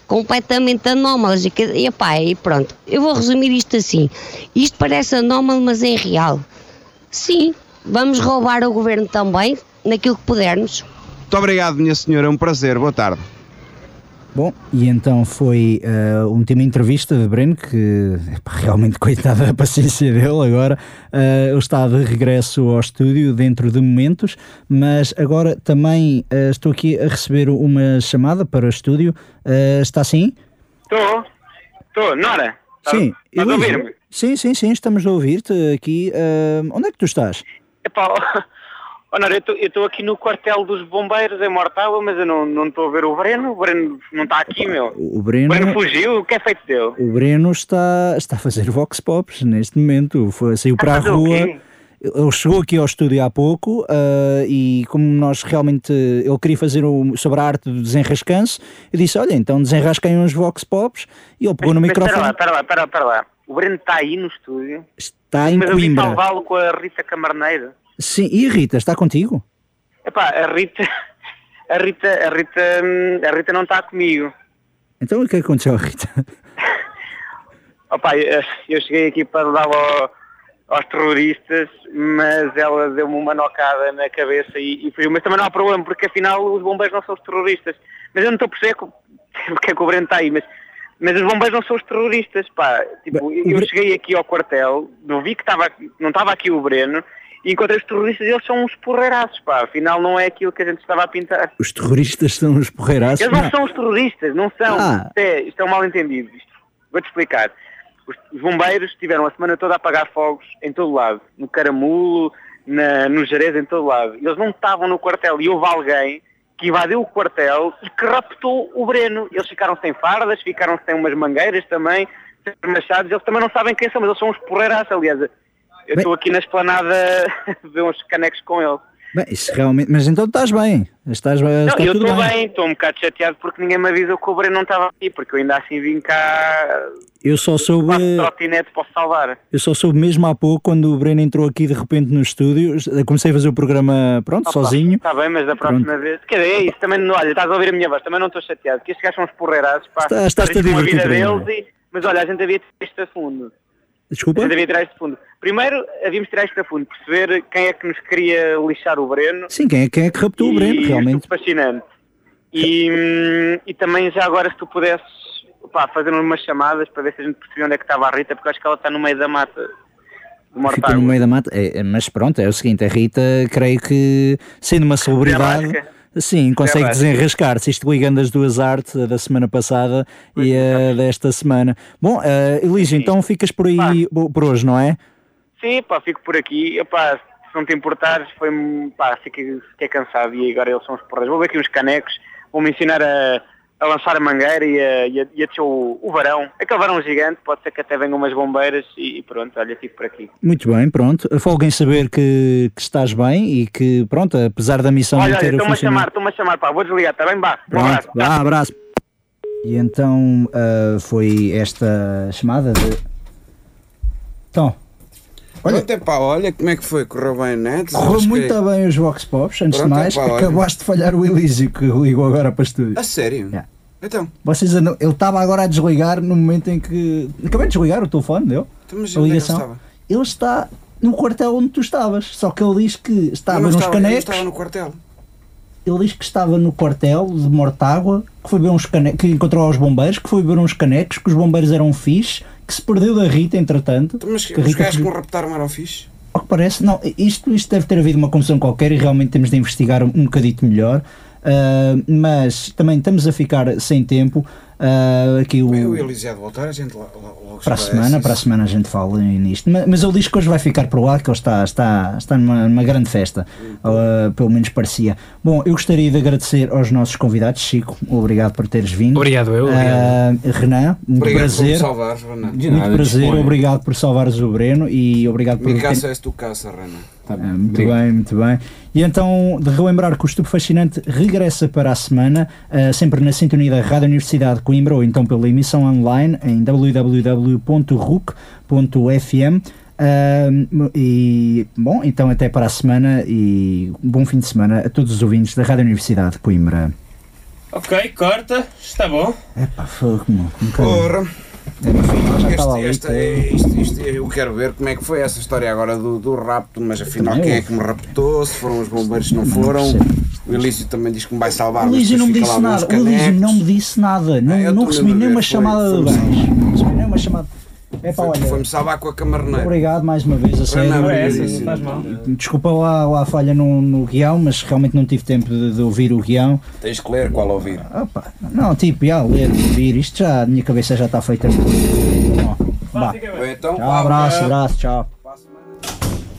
Speaker 18: completamente anómalas e, epá, e pronto, eu vou resumir isto assim. Isto parece anómalo, mas é real. Sim, vamos roubar ao governo também, naquilo que pudermos.
Speaker 3: Muito obrigado, minha senhora, é um prazer. Boa tarde.
Speaker 2: Bom, e então foi a última entrevista de Breno, que epá, realmente (laughs) coitada da paciência dele agora. eh, ele está de regresso ao estúdio dentro de momentos, mas agora também eh, estou aqui a receber uma chamada para o estúdio. Eh, está sim?
Speaker 19: Estou. Estou. Nora?
Speaker 2: Sim.
Speaker 19: Estás a
Speaker 2: Elisa?
Speaker 19: ouvir-me?
Speaker 2: Sim, sim, sim, estamos a ouvir-te aqui. Eh, onde é que tu estás?
Speaker 19: Epá, (laughs) Nora, eu estou aqui no quartel dos bombeiros em Mortágua, mas eu não estou a ver o Breno. O Breno não está aqui, meu.
Speaker 2: O
Speaker 19: O
Speaker 2: Breno,
Speaker 19: Breno fugiu. O que é feito dele?
Speaker 2: o Breno está, está a fazer Vox Pops neste momento. Foi, saiu para a
Speaker 19: fazer o
Speaker 2: rua. Ele chegou aqui ao estúdio há pouco ah, e como nós realmente ele queria fazer sobre a arte do desenrascanço, eu disse, olha, então desenrasquem uns Vox Pops e ele pegou no
Speaker 19: Mas
Speaker 2: microfone.
Speaker 19: lá, espera lá, espera lá, espera lá. O Breno está aí no estúdio.
Speaker 2: Está em
Speaker 19: mas
Speaker 2: Coimbra.
Speaker 19: salvá-lo com a Rita Camarneiro.
Speaker 2: Sim, e a Rita, está contigo?
Speaker 19: Epá, a Rita, a Rita, a Rita, a Rita não está comigo.
Speaker 2: Então o que é que aconteceu à Rita? (laughs)
Speaker 19: Opa, eu eu cheguei aqui para dar ao- aos terroristas, mas ela deu-me uma nocada na cabeça e, e fugiu. Mas também não há problema, porque afinal os bombeiros não são os terroristas. Mas eu não estou a perceber (laughs) porque é que o Breno está aí, mas, mas os bombeiros não são os terroristas, pá. Tipo, eu cheguei aqui ao quartel, não vi que estava, não estava aqui o Breno, e encontrei os terroristas e eles são uns porreiraços, pá. Afinal não é aquilo que a gente estava a pintar.
Speaker 2: Os terroristas são os porreiraços?
Speaker 19: Eles não são os terroristas, não são.
Speaker 2: Ah.
Speaker 19: Isto, é, isto é um mal entendido. Isto- Vou-te explicar. Os, os bombeiros tiveram a semana toda a apagar fogos em todo lado. No Caramulo, na, no Jerez, em todo lado. Eles não estavam no quartel. E houve alguém que invadiu o quartel e que raptou o Breno. Eles ficaram sem fardas, ficaram sem umas mangueiras também, sem machados. Eles também não sabem quem são, mas eles são uns porreiraços, aliás. Eu estou aqui na esplanada a (laughs) ver uns canecos com eles.
Speaker 2: Bem, isso realmente. Mas então estás bem. Estás, bem-
Speaker 19: Não, eu estou
Speaker 2: bem.
Speaker 19: bem, estou um bocado chateado porque ninguém me avisou que o Breno não estava aqui, porque eu ainda assim vim cá
Speaker 2: Eu só soube.
Speaker 19: trotinete para o salvar.
Speaker 2: Eu só soube mesmo há pouco, quando o Breno entrou aqui de repente no estúdio. Comecei a fazer o programa, pronto, sozinho.
Speaker 19: Está bem, mas da próxima vez. Quer dizer, é isso, também não, olha, estás a ouvir a minha voz, também não estou chateado, porque estes gajos são uns porreirados, pá.
Speaker 2: Está- estás-te a divertir
Speaker 19: deles e, Mas olha, a gente havia a fundo.
Speaker 2: Desculpa?
Speaker 19: A gente havia de tirar a fundo. Primeiro, havíamos de tirar a fundo, perceber quem é que nos queria lixar o Breno.
Speaker 2: Sim, quem é, quem é que raptou o Breno, realmente?
Speaker 19: isto fascinante. E, hum, e também já agora se tu pudesses pá, fazer umas chamadas para ver se a gente percebia onde é que estava a Rita, porque acho que ela está no meio da mata. Mortágua.
Speaker 2: no meio da mata. É, é, mas pronto, é o seguinte: a Rita, creio que, sendo uma celebridade, sim, consegue
Speaker 19: Desenrasca.
Speaker 2: desenrascar-se. Isto ligando as duas artes, a da semana passada e a desta semana. Bom, uh, então ficas por aí bo- por hoje, não é?
Speaker 19: Sim, pá, fico por aqui. Epá, se não te importares, foi pá, fiquei, fiquei cansado e agora eles são os porras. Vou ver aqui uns canecos, vou-me ensinar a, a lançar a mangueira e a, e a, e a descer o, o varão. Aquele varão gigante, pode ser que até venham umas bombeiras e, e pronto, olha, fico por aqui.
Speaker 2: Muito bem, pronto. Folga em saber que, que estás bem e que, pronto, apesar da missão
Speaker 19: olha,
Speaker 2: não
Speaker 19: olha,
Speaker 2: ter
Speaker 19: estou-me a
Speaker 2: funcionado.
Speaker 19: chamar, estou-me a chamar, pá, vou desligar, está bem? Um
Speaker 2: Pronto,
Speaker 19: abraço.
Speaker 2: vá, abraço. E então ah, foi esta chamada de. Então,
Speaker 3: Olha, até pá, olha como é que foi, correu bem, né?
Speaker 2: correu muito bem os Vox Pops. Antes
Speaker 3: Pronto,
Speaker 2: de mais,
Speaker 3: epá,
Speaker 2: acabaste de falhar o Elísio que ligou agora para estúdio.
Speaker 3: A sério? Então,
Speaker 2: Vocês ele estava agora a desligar no momento em que. Acabei de desligar o telefone, deu?
Speaker 3: Então, mas
Speaker 2: a
Speaker 3: é que ele
Speaker 2: ligação.
Speaker 3: estava?
Speaker 2: Ele está no quartel onde tu estavas. Só que ele diz que estava nos
Speaker 3: estava,
Speaker 2: canecos.
Speaker 3: estava no quartel.
Speaker 2: Ele diz que estava no quartel de Mortágua, que foi ver uns canecos, que encontrou os bombeiros, que foi ver uns canecos, que os bombeiros eram fixe, que se perdeu da Rita, entretanto.
Speaker 3: Então, Mas
Speaker 2: que
Speaker 3: os gajos que me raptaram eram fixe?
Speaker 2: Ao que parece, não, isto, isto deve ter havido uma confusão qualquer e realmente temos de investigar um, um bocadito melhor. Ah, mas também estamos a ficar sem tempo. Ah, aqui o,
Speaker 3: o de voltar, a gente
Speaker 2: para a semana,
Speaker 3: isso.
Speaker 2: para a semana a gente fala nisto. Mas, mas ele diz que hoje vai ficar por lá, que ele está, está, está numa, numa grande festa. Ah, pelo menos parecia. Bom, eu gostaria de agradecer aos nossos convidados. Chico, obrigado por teres vindo.
Speaker 10: Obrigado, eu,
Speaker 2: Ah, Renan, muito
Speaker 3: Obrigado por me
Speaker 2: prazer.
Speaker 3: salvares, Renan. De
Speaker 2: Muito
Speaker 3: nada,
Speaker 2: prazer,
Speaker 3: disponha.
Speaker 2: obrigado por salvares o Breno e obrigado por
Speaker 3: Me caça
Speaker 2: ter-
Speaker 3: és tu caça, Renan.
Speaker 2: ah, muito bem, muito bem. E então, de relembrar que o Estupo Fascinante regressa para a semana, ah, sempre na sintonia da Rádio Universidade de Coimbra ou então pela emissão online em www.ruc.fm. Ah, e bom, então até para a semana e um bom fim de semana a todos os ouvintes da Rádio Universidade de Coimbra.
Speaker 11: Ok, corta, está bom.
Speaker 2: Epá, fogo, meu, um bocadinho.
Speaker 3: Porra. Este, este, isto, eu quero ver como é que foi essa história agora do, do rapto, mas afinal quem é que me raptou, se foram os bombeiros se não foram. O Elísio também diz que me vai salvar,
Speaker 2: O Elísio não me disse nada, o Elísio não me disse nada, não,
Speaker 3: Ah,
Speaker 2: não recebi nenhuma chamada de baixo. Não recebi nenhuma chamada. É pá, olha.
Speaker 3: Foi-me salvar com a camarneira.
Speaker 2: Obrigado mais uma vez, a sério.
Speaker 3: Não, não é
Speaker 11: essa, não faz mal.
Speaker 2: Desculpa lá, lá a falha no, no guião, mas realmente não tive tempo de, de ouvir o guião.
Speaker 3: Tens que ler qual ouvir.
Speaker 2: Opa, não, tipo, já ler, ouvir, isto já, a minha cabeça já está feita. Bom, vá.
Speaker 3: Bem, então,
Speaker 2: Tchau, abraço, abraço, tchau.